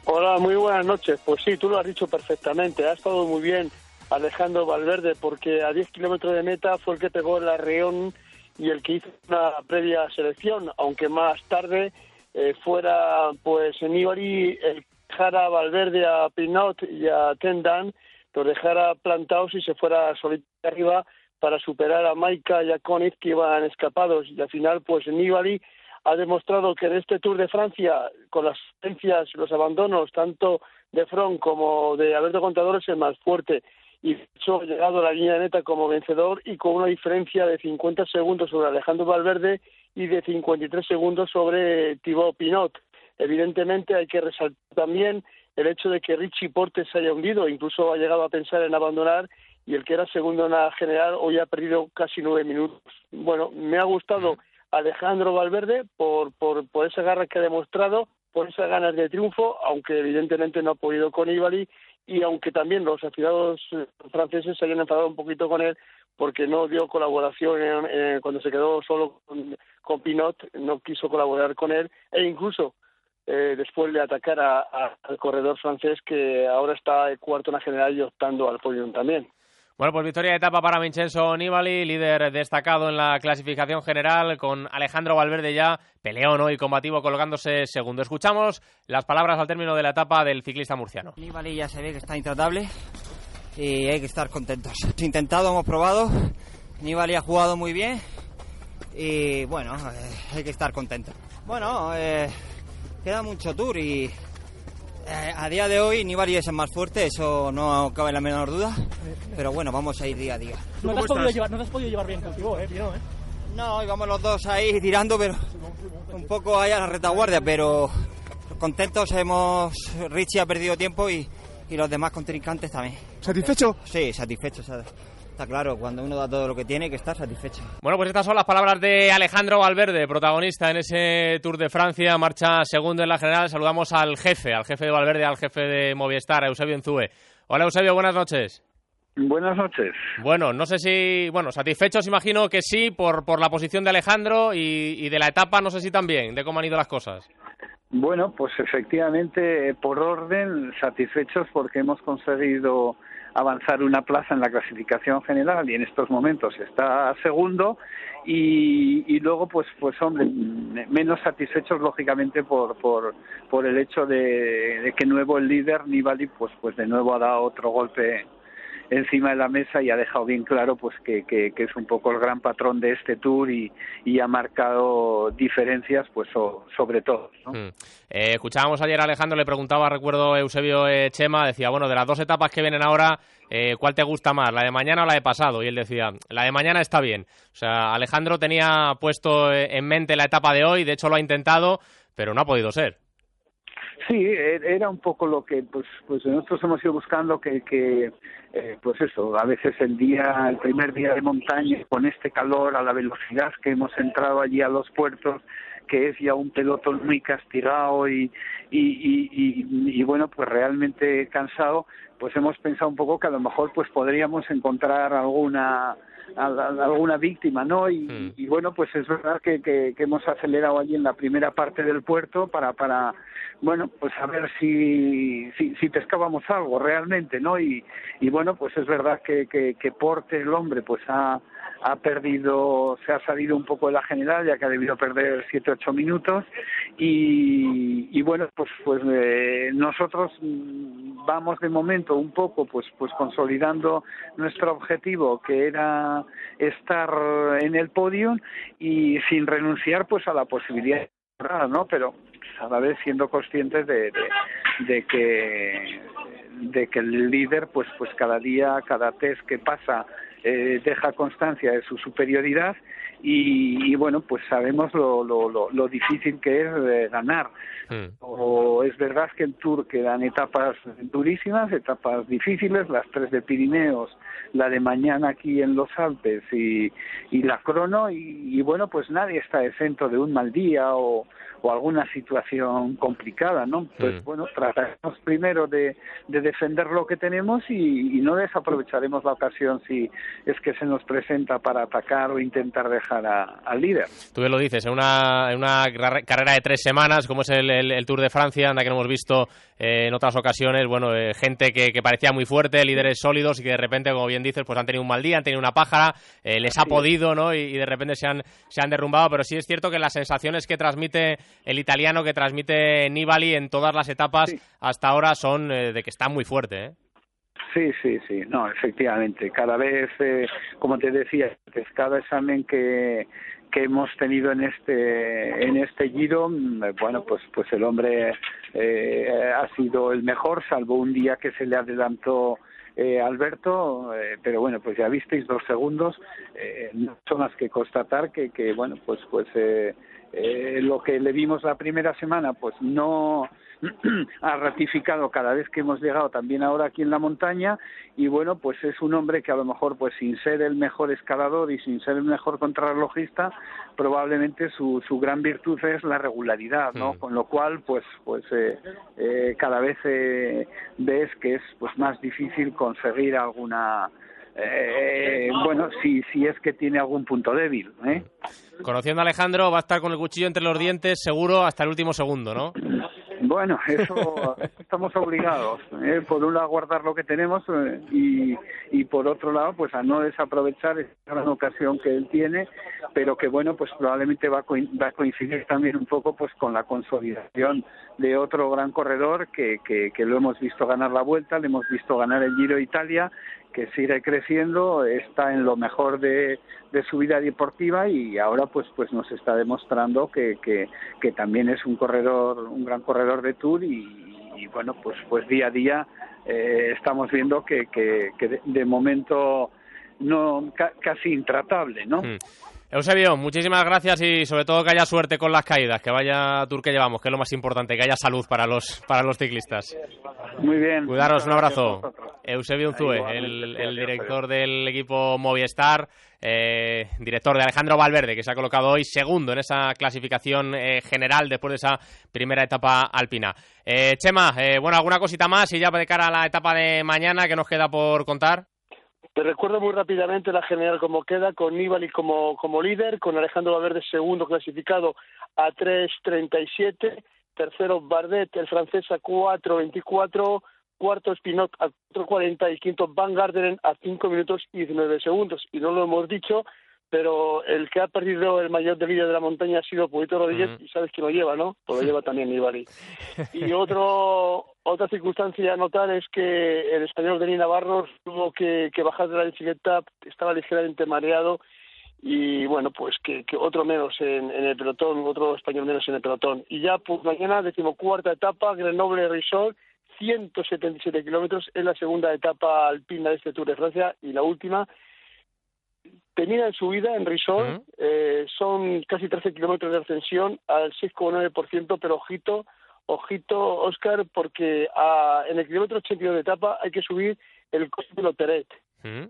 [SPEAKER 24] Hola, muy buenas noches. Pues sí, tú lo has dicho perfectamente. Ha estado muy bien Alejandro Valverde porque a 10 kilómetros de meta fue el que pegó el arreón y el que hizo una previa selección, aunque más tarde eh, fuera pues Nibali el dejara a Valverde a Pinot y a Tendan, los dejara plantados y se fuera solito arriba para superar a Maika y a Konitz que iban escapados. Y al final pues Nibali ha demostrado que en este Tour de Francia con las ausencias, los abandonos tanto de Front como de Alberto Contador es el más fuerte. Y de hecho ha llegado a la línea neta como vencedor y con una diferencia de 50 segundos sobre Alejandro Valverde y de 53 segundos sobre Thibaut Pinot. Evidentemente hay que resaltar también el hecho de que Richie Porte se haya hundido, incluso ha llegado a pensar en abandonar y el que era segundo en la general hoy ha perdido casi nueve minutos. Bueno, me ha gustado Alejandro Valverde por, por, por esa garra que ha demostrado, por esas ganas de triunfo, aunque evidentemente no ha podido con Ibali y aunque también los aficionados eh, franceses se hayan enfadado un poquito con él porque no dio colaboración cuando se quedó solo con, Pinot, no quiso colaborar con él e incluso eh, después de atacar al corredor francés que ahora está cuarto en la general y optando al podium también.
[SPEAKER 4] Bueno, pues victoria de etapa para Vincenzo Nibali, líder destacado en la clasificación general, con Alejandro Valverde ya peleón y combativo colgándose segundo. Escuchamos las palabras al término de la etapa del ciclista murciano.
[SPEAKER 25] Nibali ya se ve que está intratable y hay que estar contentos. Hemos intentado, hemos probado, Nibali ha jugado muy bien y bueno, eh, hay que estar contentos. Bueno, eh, queda mucho tour y a día de hoy Nibali es el más fuerte, eso no cabe la menor duda. Pero bueno, vamos a ir día a día.
[SPEAKER 26] No te has, podido llevar, no te has podido llevar bien contigo, eh, Pino, eh.
[SPEAKER 25] No, íbamos los dos ahí tirando, pero un poco ahí a la retaguardia, pero contentos hemos... Richie ha perdido tiempo y, y los demás contrincantes también.
[SPEAKER 26] ¿Satisfecho?
[SPEAKER 25] Sí, satisfecho, ¿sabes? Está claro, cuando uno da todo lo que tiene, que estar satisfecho.
[SPEAKER 4] Bueno, pues estas son las palabras de Alejandro Valverde, protagonista en ese Tour de Francia, marcha segundo en la general. Saludamos al jefe, al jefe de Valverde, al jefe de Movistar, Eusebio Enzue. Hola Eusebio, buenas noches.
[SPEAKER 27] Buenas noches.
[SPEAKER 4] Bueno, no sé si, bueno, satisfechos imagino que sí por, por la posición de Alejandro y, y de la etapa, no sé si también, de cómo han ido las cosas.
[SPEAKER 27] Bueno, pues efectivamente, por orden, satisfechos porque hemos conseguido avanzar una plaza en la clasificación general y en estos momentos está segundo y, y luego pues pues hombre menos satisfechos lógicamente por por, por el hecho de, de que nuevo el líder Nibali pues pues de nuevo ha dado otro golpe encima de la mesa y ha dejado bien claro pues que, que, es un poco el gran patrón de este tour y, y ha marcado diferencias pues sobre todo.
[SPEAKER 4] Mm. Eh, escuchábamos ayer a Alejandro, le preguntaba, recuerdo Eusebio eh, Chema, decía, bueno, de las dos etapas que vienen ahora, eh, ¿cuál te gusta más, la de mañana o la de pasado? Y él decía, la de mañana está bien. O sea, Alejandro tenía puesto en mente la etapa de hoy, de hecho lo ha intentado, pero no ha podido ser.
[SPEAKER 27] Sí, e, era un poco lo que pues pues nosotros hemos ido buscando que, que eh, pues eso, a veces el día, el primer día de montaña con este calor a la velocidad que hemos entrado allí a los puertos, que es ya un pelotón muy castigado y, y, y, y, bueno, pues realmente cansado, pues hemos pensado un poco que a lo mejor pues podríamos encontrar alguna alguna víctima, ¿no? Y, hmm. y, bueno, pues es verdad que, que, que, hemos acelerado allí en la primera parte del puerto para, para bueno, pues a ver si, si, si pescábamos algo realmente, ¿no? Y, y bueno, pues es verdad que, que, que Porte, el hombre, pues ha, ha perdido, se ha salido un poco de la general, ya que ha debido perder 7-8 minutos. Y, y, bueno, pues, pues eh, nosotros vamos de momento un poco pues, pues consolidando nuestro objetivo, que era estar en el podio y sin renunciar pues a la posibilidad ¿no? Pero a la vez siendo conscientes de, de, de que de que el líder pues pues cada día cada test que pasa eh, deja constancia de su superioridad y, bueno, pues sabemos lo, lo, lo, difícil que es eh, ganar. Hmm. O es verdad que en Tour quedan etapas durísimas, etapas difíciles, las tres de Pirineos, la de mañana aquí en los Alpes y, y la crono, y, bueno, pues nadie está exento de un mal día o, o alguna situación complicada, ¿no? Pues bueno, trataremos primero de, de, defender lo que tenemos y, no desaprovecharemos la ocasión si es que se nos presenta para atacar o intentar dejar al líder.
[SPEAKER 4] Tú bien lo dices, en una, en una carrera de tres semanas, como es el, el, Tour de Francia, en la que hemos visto eh, en otras ocasiones, bueno, eh, gente que, que, parecía muy fuerte, líderes sólidos y que de repente, como bien dices, pues han tenido un mal día, han tenido una pájara, eh, les ha podido, ¿no? Y, y, de repente se han, se han derrumbado, pero sí es cierto que las sensaciones que transmite el italiano, que transmite Nibali en todas las etapas hasta ahora son de que está muy fuerte, ¿eh?
[SPEAKER 27] Sí, sí, sí, no, efectivamente. Cada vez, como te decía, cada examen que, que hemos tenido en este en este giro mm, bueno pues pues el hombre eh, ha sido el mejor salvo un día que se le adelantó eh, Alberto eh, pero bueno pues ya visteis dos segundos eh, no son más que constatar que que bueno pues pues eh, eh, lo que le vimos la primera semana pues no ha ratificado cada vez que hemos llegado también ahora aquí en la montaña y bueno pues es un hombre que a lo mejor pues sin ser el mejor escalador y sin ser el mejor contrarrelojista probablemente su, su gran virtud es la regularidad no mm. con lo cual pues pues eh, eh, cada vez eh, ves que es pues más difícil conseguir alguna eh, bueno, si, si es que tiene algún punto débil. ¿eh?
[SPEAKER 4] Conociendo a Alejandro, va a estar con el cuchillo entre los dientes seguro hasta el último segundo, ¿no?
[SPEAKER 27] Bueno, eso estamos obligados, ¿eh? por un lado a guardar lo que tenemos eh, y, y por otro lado pues a no desaprovechar esa gran ocasión que él tiene, pero que bueno pues probablemente va a, va a coincidir también un poco pues con la consolidación de otro gran corredor que, que, que lo hemos visto ganar la vuelta, le hemos visto ganar el Giro de Italia que sigue creciendo, está en lo mejor de, su vida deportiva y ahora pues pues nos está demostrando que, que, que también es un corredor, un gran corredor de tour y, bueno pues pues día a día eh, estamos viendo que, que, que de, momento no casi intratable, ¿no?
[SPEAKER 4] Mm. Eusebio, muchísimas gracias y sobre todo que haya suerte con las caídas, que vaya Tour que llevamos, que es lo más importante, que haya salud para los para los ciclistas.
[SPEAKER 27] Muy bien.
[SPEAKER 4] Cuidaros, un abrazo. Eusebio Unzue, el, director del equipo Movistar, eh, director de Alejandro Valverde, que se ha colocado hoy segundo en esa clasificación eh, general después de esa primera etapa alpina. Eh, Chema, bueno, alguna cosita más y ya de cara a la etapa de mañana que nos queda por contar.
[SPEAKER 24] Te recuerdo muy rápidamente la general como queda, con Nibali como, como líder, con Alejandro Valverde segundo clasificado a 3.37, tercero Bardet, el francés a 4.24, cuarto Spinot a 4.40 y quinto Van Garderen a 5 minutos y 19 segundos. Y no lo hemos dicho, pero el que ha perdido el mayor de líder de la montaña ha sido Puito Rodríguez y sabes que lo lleva, ¿no? Pues lo lleva también Nibali. Y otro, otra circunstancia a notar es que el español Denis Navarro tuvo que, que bajar de la bicicleta, estaba ligeramente mareado y bueno, pues que, que otro menos en, en, el pelotón, otro español menos en el pelotón. Y ya pues mañana, decimocuarta etapa, Grenoble Resort, 177 kilómetros, es la segunda etapa alpina de este Tour de Francia y la última Termina en subida en Risol, eh, son casi 13 kilómetros de ascensión al 6,9%, pero ojito, ojito, Oscar, porque a, en el kilómetro 82 de etapa hay que subir el Col de Loteret.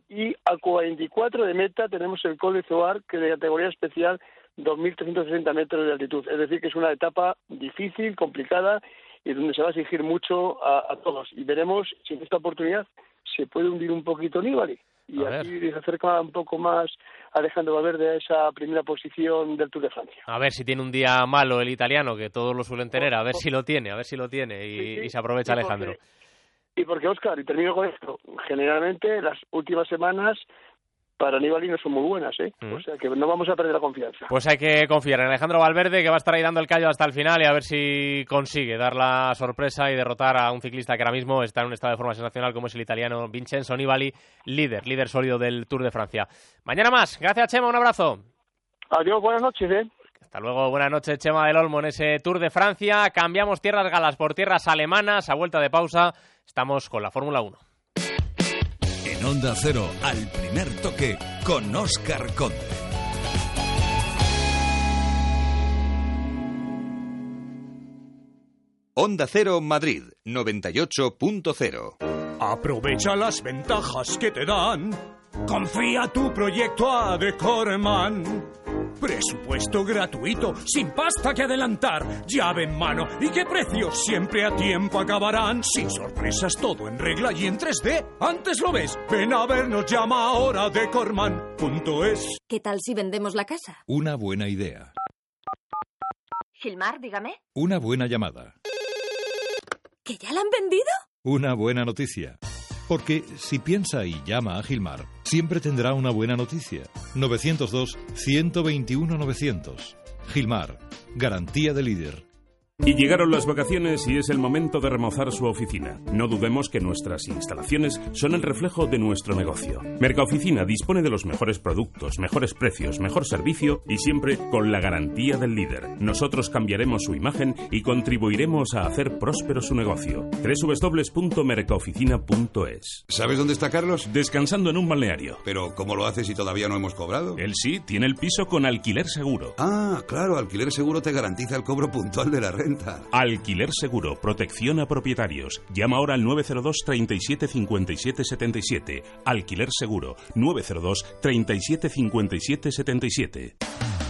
[SPEAKER 24] Y a 44 de meta tenemos el Col de Zoar, que de categoría especial 2.360 metros de altitud. Es decir, que es una etapa difícil, complicada y donde se va a exigir mucho a, a todos. Y veremos si en esta oportunidad se puede hundir un poquito Nibali y así se acerca un poco más Alejandro Valverde a esa primera posición del Tour de Francia.
[SPEAKER 4] A ver si tiene un día malo el italiano, que todos lo suelen tener, a ver si lo tiene, a ver si lo tiene y, se aprovecha Alejandro.
[SPEAKER 24] y porque, Oscar, y termino con esto, generalmente las últimas semanas para Nibali no son muy buenas, ¿eh? O sea que no vamos a perder la confianza.
[SPEAKER 4] Pues hay que confiar en Alejandro Valverde, que va a estar ahí dando el callo hasta el final y a ver si consigue dar la sorpresa y derrotar a un ciclista que ahora mismo está en un estado de forma sensacional como es el italiano Vincenzo Nibali, líder, líder sólido del Tour de Francia. Mañana más. Gracias, Chema. Un abrazo.
[SPEAKER 24] Adiós, buenas noches, ¿eh?
[SPEAKER 4] Hasta luego, buenas noches, Chema del Olmo, en ese Tour de Francia. Cambiamos tierras galas por tierras alemanas. A vuelta de pausa, estamos con la Fórmula 1.
[SPEAKER 3] Onda Cero, al primer toque, con Oscar Conde. Onda Cero Madrid 98.0.
[SPEAKER 28] Aprovecha las ventajas que te dan. Confía tu proyecto a Decoreman.
[SPEAKER 29] Presupuesto gratuito, sin pasta que adelantar, llave en mano y qué precios siempre a tiempo acabarán. Sin sorpresas, todo en regla y en 3D. Antes lo ves. Ven a vernos, llama ahora decorman.es.
[SPEAKER 30] ¿Qué tal si vendemos la casa?
[SPEAKER 31] Una buena idea.
[SPEAKER 30] Gilmar, dígame.
[SPEAKER 31] Una buena llamada.
[SPEAKER 30] ¿Que ya la han vendido?
[SPEAKER 31] Una buena noticia. Porque si piensa y llama a Gilmar, siempre tendrá una buena noticia. 902-121-900. Gilmar, garantía de líder.
[SPEAKER 32] Y llegaron las vacaciones y es el momento de remozar su oficina. No dudemos que nuestras instalaciones son el reflejo de nuestro negocio. Mercaoficina dispone de los mejores productos, mejores precios, mejor servicio y siempre con la garantía del líder. Nosotros cambiaremos su imagen y contribuiremos a hacer próspero su negocio. www.mercaoficina.es
[SPEAKER 33] ¿Sabes dónde está Carlos?
[SPEAKER 32] Descansando en un balneario.
[SPEAKER 33] Pero ¿cómo lo hace si todavía no hemos cobrado?
[SPEAKER 32] Él sí, tiene el piso con alquiler seguro.
[SPEAKER 33] Ah, claro, alquiler seguro te garantiza el cobro puntual de la
[SPEAKER 32] Alquiler Seguro, protección a propietarios. Llama ahora al 902 37 57 77. Alquiler Seguro, 902 37 57 77.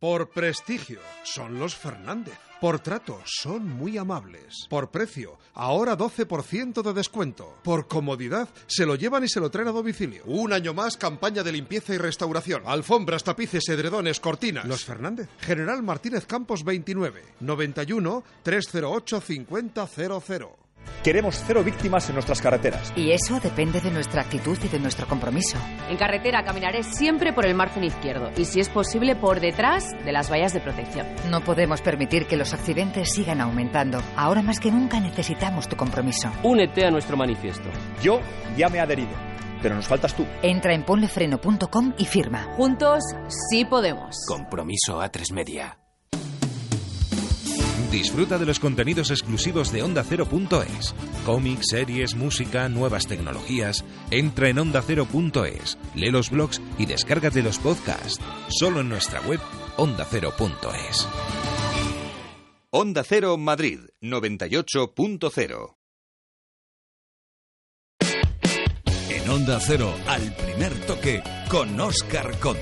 [SPEAKER 2] Por prestigio, son los Fernández. Por trato, son muy amables. Por precio, ahora 12% de descuento. Por comodidad, se lo llevan y se lo traen a domicilio. Un año más, campaña de limpieza y restauración. Alfombras, tapices, edredones, cortinas. Los Fernández. General Martínez Campos 29, 91 308 5000.
[SPEAKER 34] Queremos cero víctimas en nuestras carreteras.
[SPEAKER 35] Y eso depende de nuestra actitud y de nuestro compromiso.
[SPEAKER 36] En carretera caminaré siempre por el margen izquierdo y si es posible por detrás de las vallas de protección.
[SPEAKER 35] No podemos permitir que los accidentes sigan aumentando. Ahora más que nunca necesitamos tu compromiso.
[SPEAKER 37] Únete a nuestro manifiesto.
[SPEAKER 34] Yo ya me he adherido, pero nos faltas tú.
[SPEAKER 35] Entra en ponlefreno.com y firma.
[SPEAKER 36] Juntos sí podemos.
[SPEAKER 38] Compromiso a tres media.
[SPEAKER 39] Disfruta de los contenidos exclusivos de Onda Cero.es. Cómics, series, música, nuevas tecnologías. Entra en OndaCero.es, lee los blogs y descárgate los podcasts. Solo en nuestra web OndaCero.es.
[SPEAKER 16] Onda Cero Madrid 98.0
[SPEAKER 3] En Onda Cero, al primer toque, con Oscar Conde.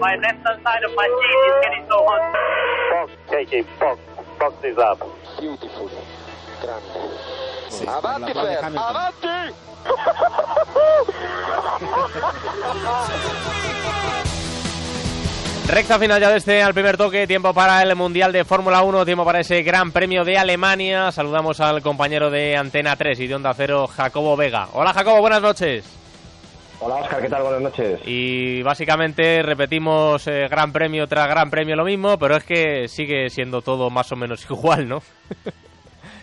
[SPEAKER 40] My left hand side of my seat is getting so hot.
[SPEAKER 41] Fog, taking fog. Fog is up.
[SPEAKER 40] Beautiful. Grande.
[SPEAKER 41] Sí, avanti, Fer, avanti!
[SPEAKER 4] Recta final ya de este al primer toque, tiempo para el Mundial de Fórmula 1, tiempo para ese Gran Premio de Alemania. Saludamos al compañero de Antena 3 y de Onda Cero, Jacobo Vega. Hola Jacobo, buenas noches.
[SPEAKER 42] Hola Oscar, ¿qué tal? Buenas noches.
[SPEAKER 4] Y básicamente repetimos eh, Gran Premio tras Gran Premio lo mismo, pero es que sigue siendo todo más o menos igual, ¿no?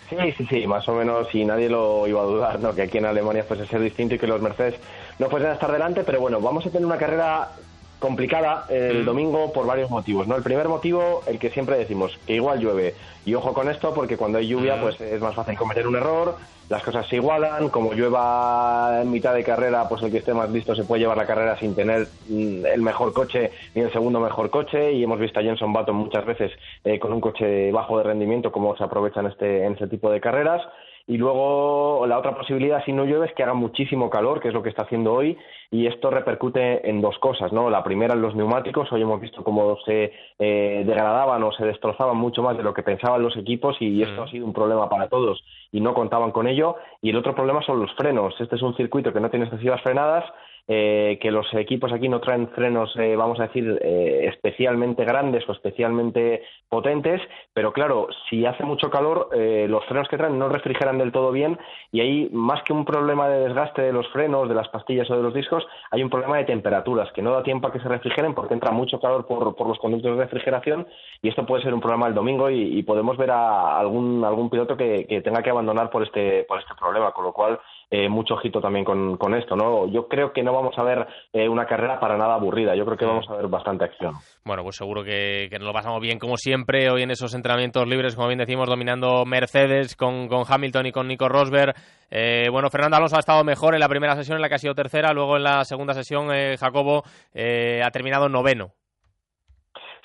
[SPEAKER 42] sí, sí, sí, más o menos, y nadie lo iba a dudar, ¿no? Que aquí en Alemania fuese a ser distinto y que los Mercedes no fuesen a estar delante, pero bueno, vamos a tener una carrera complicada el domingo por varios motivos, ¿no? El primer motivo, el que siempre decimos, que igual llueve. Y ojo con esto, porque cuando hay lluvia, pues es más fácil cometer un error, las cosas se igualan, como llueva en mitad de carrera, pues el que esté más listo se puede llevar la carrera sin tener mm, el mejor coche ni el segundo mejor coche, y hemos visto a Jenson Button muchas veces eh, con un coche bajo de rendimiento, como se aprovecha en este, en este tipo de carreras. Y luego la otra posibilidad, si no llueve, es que haga muchísimo calor, que es lo que está haciendo hoy, y esto repercute en dos cosas, ¿no? La primera en los neumáticos, hoy hemos visto cómo se eh, degradaban o se destrozaban mucho más de lo que pensaban los equipos y esto ha sido un problema para todos y no contaban con ello. Y el otro problema son los frenos. Este es un circuito que no tiene excesivas frenadas eh, que los equipos aquí no traen frenos, eh, vamos a decir, eh, especialmente grandes o especialmente potentes, pero claro, si hace mucho calor, los frenos que traen no refrigeran del todo bien y ahí, más que un problema de desgaste de los frenos, de las pastillas o de los discos, hay un problema de temperaturas, que no da tiempo a que se refrigeren porque entra mucho calor por, por los conductos de refrigeración y esto puede ser un problema el domingo y, podemos ver a algún, algún piloto que, que, tenga que abandonar por este, por este problema, con lo cual eh, mucho ojito también con, con, esto, ¿no? Yo creo que no vamos a ver eh, una carrera para nada aburrida, yo creo que vamos a ver bastante acción.
[SPEAKER 4] Bueno, pues seguro que, que nos lo pasamos bien como siempre hoy en esos entrenamientos libres, como bien decimos, dominando Mercedes con, con Hamilton y con Nico Rosberg. Eh, bueno, Fernando Alonso ha estado mejor en la primera sesión, en la que ha sido tercera, luego en la segunda sesión Jacobo ha terminado noveno.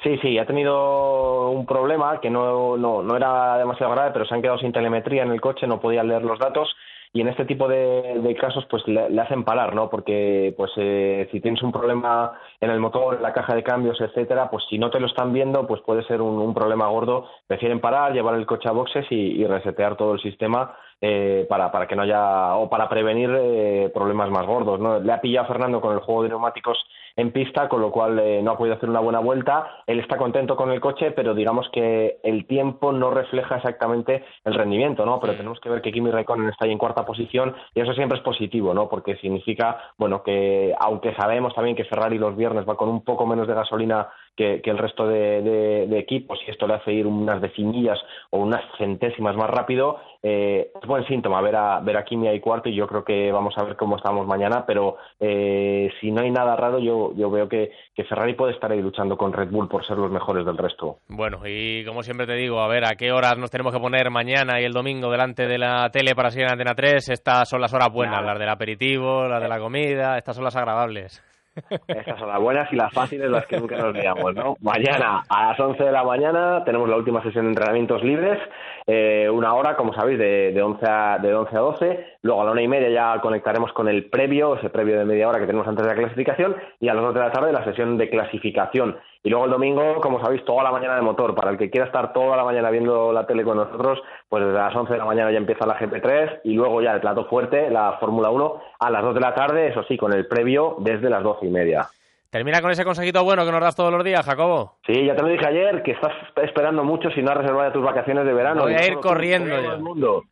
[SPEAKER 42] Sí, sí, ha tenido un problema que no, no, no era demasiado grave, pero se han quedado sin telemetría en el coche, no podían leer los datos y en este tipo de, casos pues le, hacen parar, ¿no? Porque pues eh, si tienes un problema en el motor, en la caja de cambios, etcétera, pues si no te lo están viendo, pues puede ser un, problema gordo. Prefieren parar, llevar el coche a boxes y, resetear todo el sistema eh, para, para que no haya o para prevenir eh, problemas más gordos, ¿no? Le ha pillado Fernando con el juego de neumáticos en pista, con lo cual eh, no ha podido hacer una buena vuelta. Él está contento con el coche, pero digamos que el tiempo no refleja exactamente el rendimiento, ¿no? Pero tenemos que ver que Kimi Raikkonen está ahí en cuarta posición y eso siempre es positivo, ¿no? Porque significa, bueno, que aunque sabemos también que Ferrari los viernes va con un poco menos de gasolina que, el resto de, equipos y esto le hace ir unas decimillas o unas centésimas más rápido, eh, es buen síntoma ver a, ver a Kimi ahí cuarto y yo creo que vamos a ver cómo estamos mañana, pero eh, si no hay nada raro, yo, yo veo que, que, Ferrari puede estar ahí luchando con Red Bull por ser los mejores del resto.
[SPEAKER 4] Bueno, y como siempre te digo, a ver a qué horas nos tenemos que poner mañana y el domingo delante de la tele para seguir en Antena 3. Estas son las horas buenas, las del aperitivo, las de la comida, estas son las agradables.
[SPEAKER 42] Esas son las buenas y las fáciles, las que nunca nos liamos, ¿no? Mañana a las 11 de la mañana tenemos la última sesión de entrenamientos libres, eh, una hora, como sabéis, de, de, 11 a, de 11 a 12. Luego a la una y media ya conectaremos con el previo, ese previo de media hora que tenemos antes de la clasificación, y a las 2 de la tarde la sesión de clasificación. Y luego el domingo, como sabéis, toda la mañana de motor. Para el que quiera estar toda la mañana viendo la tele con nosotros, pues desde las 11 de la mañana ya empieza la GP3 y luego ya el plato fuerte, la Fórmula 1, a las 2 de la tarde, eso sí, con el previo desde las 12 y media.
[SPEAKER 4] Termina con ese consejito bueno que nos das todos los días, Jacobo.
[SPEAKER 42] Sí, ya te lo dije ayer, que estás esperando mucho si no has reservado tus vacaciones de verano.
[SPEAKER 4] Voy a ir corriendo
[SPEAKER 42] ya. El mundo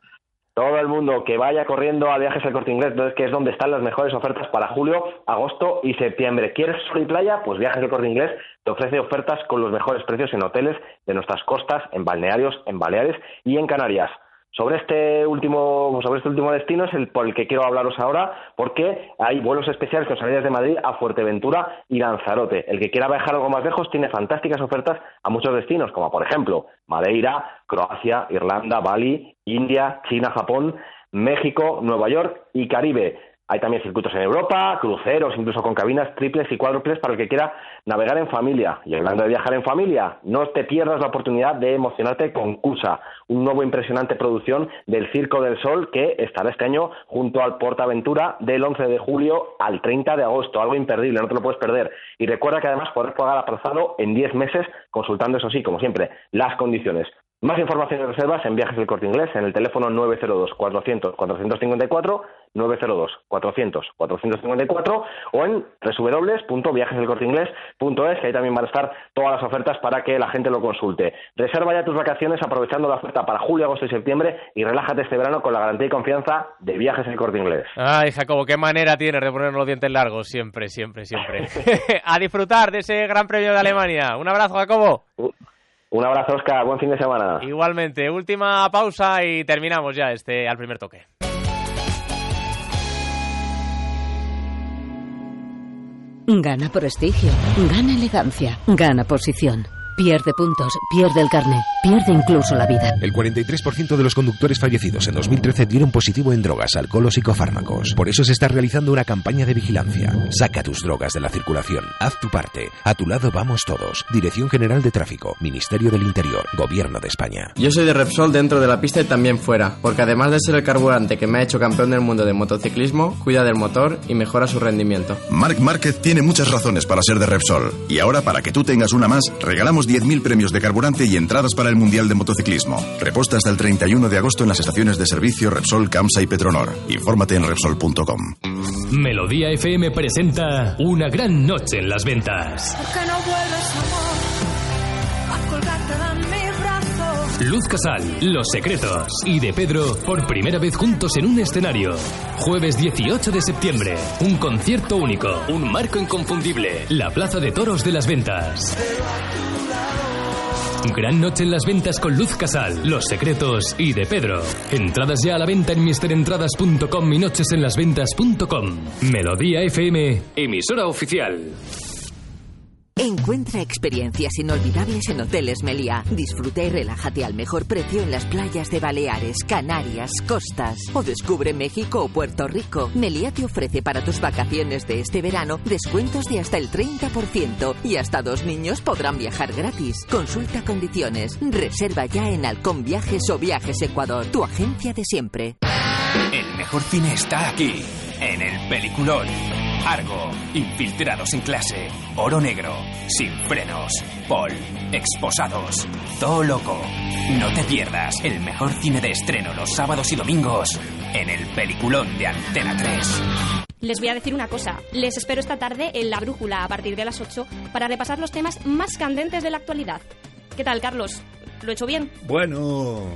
[SPEAKER 42] todo el mundo que vaya corriendo a viajes al corte inglés, entonces que es donde están las mejores ofertas para julio, agosto y septiembre. ¿Quieres sol y playa? Pues viajes al corte inglés te ofrece ofertas con los mejores precios en hoteles de nuestras costas, en balnearios, en Baleares y en Canarias. Sobre este último, sobre este último destino es el por el que quiero hablaros ahora, porque hay vuelos especiales con salidas de Madrid a Fuerteventura y Lanzarote. El que quiera viajar algo más lejos tiene fantásticas ofertas a muchos destinos, como por ejemplo Madeira, Croacia, Irlanda, Bali, India, China, Japón, México, Nueva York y Caribe. Hay también circuitos en Europa, cruceros, incluso con cabinas triples y cuádruples para el que quiera navegar en familia. Y hablando de viajar en familia, no te pierdas la oportunidad de emocionarte con CUSA, un nuevo impresionante producción del Circo del Sol que estará este año junto al Portaventura del 11 de julio al 30 de agosto. Algo imperdible, no te lo puedes perder. Y recuerda que además podrás pagar aplazado en 10 meses, consultando, eso sí, como siempre, las condiciones. Más información y reservas en Viajes del Corte Inglés en el teléfono 902 400 454 902 400 454 o en www.viajesdelcorteinglés.es que ahí también van a estar todas las ofertas para que la gente lo consulte. Reserva ya tus vacaciones aprovechando la oferta para julio, agosto y septiembre y relájate este verano con la garantía y confianza de Viajes del Corte Inglés.
[SPEAKER 4] Ay, Jacobo, qué manera tienes de ponernos los dientes largos siempre, siempre, siempre. a disfrutar de ese Gran Premio de Alemania. Un abrazo, Jacobo.
[SPEAKER 42] Un abrazo, Oscar. Buen fin de semana.
[SPEAKER 4] Igualmente. Última pausa y terminamos ya este al primer toque.
[SPEAKER 43] Gana prestigio, gana elegancia, gana posición. Pierde puntos, pierde el carnet, pierde incluso la vida.
[SPEAKER 44] El 43% de los conductores fallecidos en 2013 dieron positivo en drogas, alcohol o psicofármacos. Por eso se está realizando una campaña de vigilancia. Saca tus drogas de la circulación. Haz tu parte. A tu lado vamos todos. Dirección General de Tráfico, Ministerio del Interior, Gobierno de España.
[SPEAKER 36] Yo soy de Repsol dentro de la pista y también fuera, porque además de ser el carburante que me ha hecho campeón del mundo de motociclismo, cuida del motor y mejora su rendimiento.
[SPEAKER 31] Marc Márquez tiene muchas razones para ser de Repsol. Y ahora, para que tú tengas una más, regalamos 10.000 premios de carburante y entradas para el Mundial de Motociclismo. Reposta hasta el 31 de agosto en las estaciones de servicio Repsol, Camsa y Petronor. Infórmate en Repsol.com.
[SPEAKER 45] Melodía FM presenta Una gran noche en las ventas. Luz Casal, Los Secretos y De Pedro por primera vez juntos en un escenario. Jueves 18 de septiembre, un concierto único, un marco inconfundible, la Plaza de Toros de las Ventas. Gran noche en las ventas con Luz Casal, Los Secretos y de Pedro. Entradas ya a la venta en misterentradas.com y nochesenlasventas.com. Melodía FM, emisora oficial.
[SPEAKER 30] Encuentra experiencias inolvidables en Hoteles Meliá. Disfruta y relájate al mejor precio en las playas de Baleares, Canarias, Costas. O descubre México o Puerto Rico. Meliá te ofrece para tus vacaciones de este verano descuentos de hasta el 30% y hasta dos niños podrán viajar gratis. Consulta condiciones. Reserva ya en Halcón Viajes o Viajes Ecuador, tu agencia de siempre.
[SPEAKER 38] El mejor cine está aquí, en el peliculón. Argo, Infiltrados en clase, Oro Negro, Sin frenos, Paul, Exposados, Todo Loco. No te pierdas el mejor cine de estreno los sábados y domingos en el peliculón de Antena 3.
[SPEAKER 46] Les voy a decir una cosa. Les espero esta tarde en La Brújula a partir de las 8 para repasar los temas más candentes de la actualidad. ¿Qué tal, Carlos? ¿Lo he hecho bien?
[SPEAKER 47] Bueno,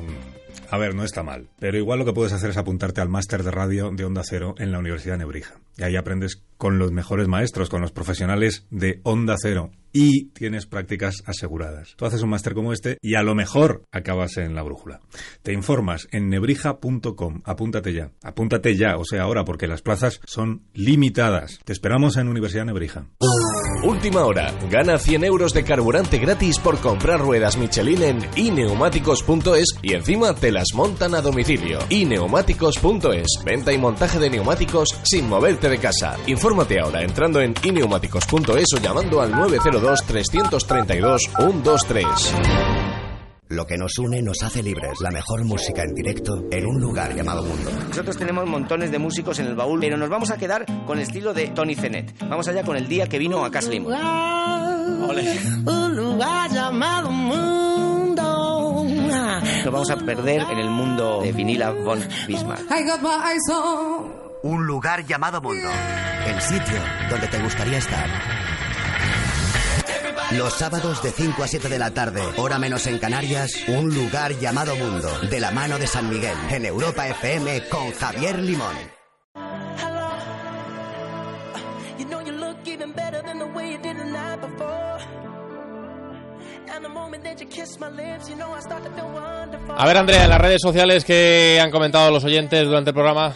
[SPEAKER 47] a ver, no está mal. Pero igual lo que puedes hacer es apuntarte al máster de radio de Onda Cero en la Universidad de Nebrija. Y ahí aprendes con los mejores maestros, con los profesionales de Onda Cero. Y tienes prácticas aseguradas. Tú haces un máster como este y a lo mejor acabas en la brújula. Te informas en nebrija.com. Apúntate ya. Apúntate ya, o sea, ahora, porque las plazas son limitadas. Te esperamos en Universidad Nebrija.
[SPEAKER 18] Última hora. Gana 100 euros de carburante gratis por comprar ruedas Michelin en ineumáticos.es y encima te las montan a domicilio. ineumáticos.es. Venta y montaje de neumáticos sin moverte de casa. Infórmate ahora entrando en ineumáticos.es o llamando al 902-332-123.
[SPEAKER 48] Lo que nos une nos hace libres. La mejor música en directo en un lugar llamado mundo.
[SPEAKER 49] Nosotros tenemos montones de músicos en el baúl, pero nos vamos a quedar con el estilo de Tony Zenet. Vamos allá con el día que vino a Caslim.
[SPEAKER 50] Un lugar llamado mundo.
[SPEAKER 49] Nos vamos a perder en el mundo de Vinila von Bismarck.
[SPEAKER 48] Un lugar llamado mundo. El sitio donde te gustaría estar. Los sábados de 5 a 7 de la tarde, hora menos en Canarias, un lugar llamado Mundo, de la mano de San Miguel, en Europa FM con Javier Limón.
[SPEAKER 4] A ver, Andrea, en las redes sociales que han comentado los oyentes durante el programa.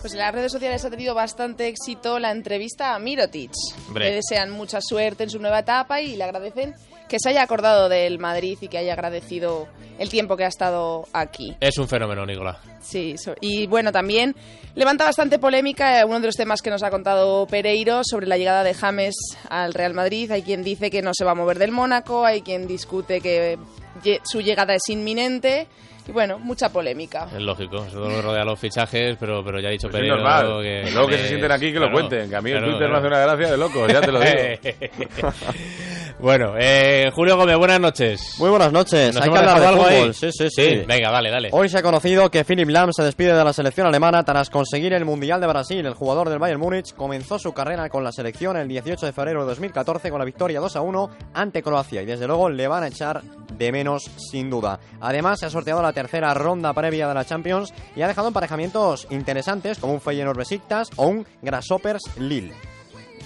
[SPEAKER 11] Pues en las redes sociales ha tenido bastante éxito la entrevista a Mirotic. Le desean mucha suerte en su nueva etapa y le agradecen que se haya acordado del Madrid y que haya agradecido el tiempo que ha estado aquí.
[SPEAKER 4] Es un fenómeno, Nicolás.
[SPEAKER 11] Sí, y bueno, también levanta bastante polémica eh, uno de los temas que nos ha contado Pereiro sobre la llegada de James al Real Madrid. Hay quien dice que no se va a mover del Mónaco, hay quien discute que lle- su llegada es inminente. Y bueno, mucha polémica.
[SPEAKER 4] Es lógico, eso lo rodea los fichajes, pero, pero ya ha dicho
[SPEAKER 13] Pues es
[SPEAKER 4] Pereiro
[SPEAKER 13] normal.
[SPEAKER 4] que...
[SPEAKER 13] Luego que se sienten aquí que lo cuenten, que a mí el
[SPEAKER 4] claro,
[SPEAKER 13] Twitter me
[SPEAKER 4] claro.
[SPEAKER 13] hace una gracia de locos, ya te lo digo.
[SPEAKER 4] bueno, eh, Julio Gómez, buenas noches.
[SPEAKER 51] Muy buenas noches.
[SPEAKER 4] ¿Nos
[SPEAKER 51] Hay que hablar de
[SPEAKER 4] algo
[SPEAKER 51] fútbol.
[SPEAKER 4] ahí?
[SPEAKER 51] Sí, sí, sí,
[SPEAKER 4] venga, dale, dale.
[SPEAKER 51] Hoy se ha conocido que Philip Lahm se despide de la selección alemana tras conseguir el Mundial de Brasil. El jugador del Bayern Múnich comenzó su carrera con la selección el 18 de febrero de 2014 con la victoria 2 a 1 ante Croacia y desde luego le van a echar de menos sin duda. Además se ha sorteado la tercera ronda previa de la Champions y ha dejado emparejamientos interesantes como un Feyenoord Besiktas o un Grasshoppers Lille.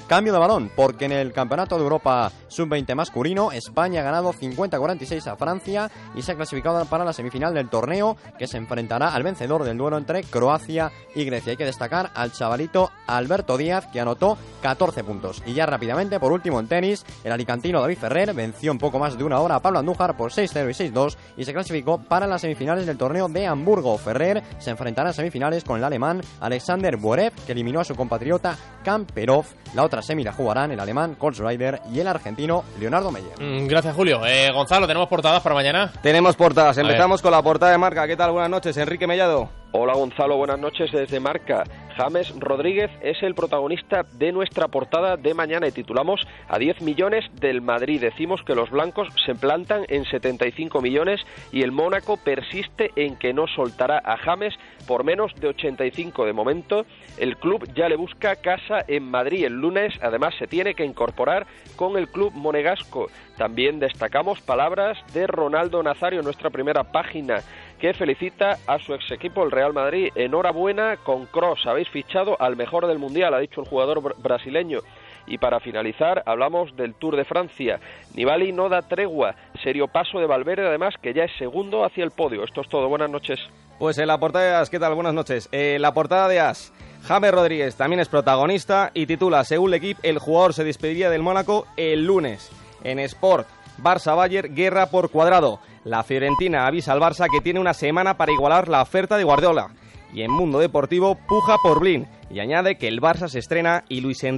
[SPEAKER 51] Cambio de balón, porque en el Campeonato de Europa Sub-20 masculino, España ha ganado 50-46 a Francia y se ha clasificado para la semifinal del torneo, que se enfrentará al vencedor del duelo entre Croacia y Grecia. Hay que destacar al chavalito Alberto Díaz, que anotó 14 puntos. Y ya rápidamente, por último en tenis, el alicantino David Ferrer venció en poco más de una hora a Pablo Andújar por 6-0 y 6-2 y se clasificó para las semifinales del torneo de Hamburgo. Ferrer se enfrentará en semifinales con el alemán Alexander Borev, que eliminó a su compatriota Kamperov. La semi la jugarán el alemán Kolsreider y el argentino Leonardo Meyer.
[SPEAKER 4] Mm, Gracias, Julio. Eh, Gonzalo, ¿tenemos portadas para mañana?
[SPEAKER 13] Tenemos portadas. Empezamos con la portada de marca. ¿Qué tal? Buenas noches, Enrique Mellado.
[SPEAKER 52] Hola Gonzalo, buenas noches desde Marca. James Rodríguez es el protagonista de nuestra portada de mañana y titulamos a 10 millones del Madrid. Decimos que los blancos se plantan en 75 millones y el Mónaco persiste en que no soltará a James por menos de 85 de momento. El club ya le busca casa en Madrid el lunes, además se tiene que incorporar con el club monegasco. También destacamos palabras de Ronaldo Nazario en nuestra primera página que felicita a su ex equipo, el Real Madrid. Enhorabuena con Cross, habéis fichado al mejor del Mundial, ha dicho el jugador br- brasileño. Y para finalizar, hablamos del Tour de Francia. Nibali no da tregua, serio paso de Valverde, además, que ya es segundo hacia el podio. Esto es todo, buenas noches.
[SPEAKER 12] Pues en la portada de As, ¿qué tal? Buenas noches. En la portada de As, James Rodríguez también es protagonista y titula, según el equipo, el jugador se despediría del Mónaco el lunes. En Sport, Barça-Bayer, guerra por cuadrado. La Fiorentina avisa al Barça que tiene una semana para igualar la oferta de Guardiola. Y en Mundo Deportivo, puja por Blin. Y añade que el Barça se estrena y Luis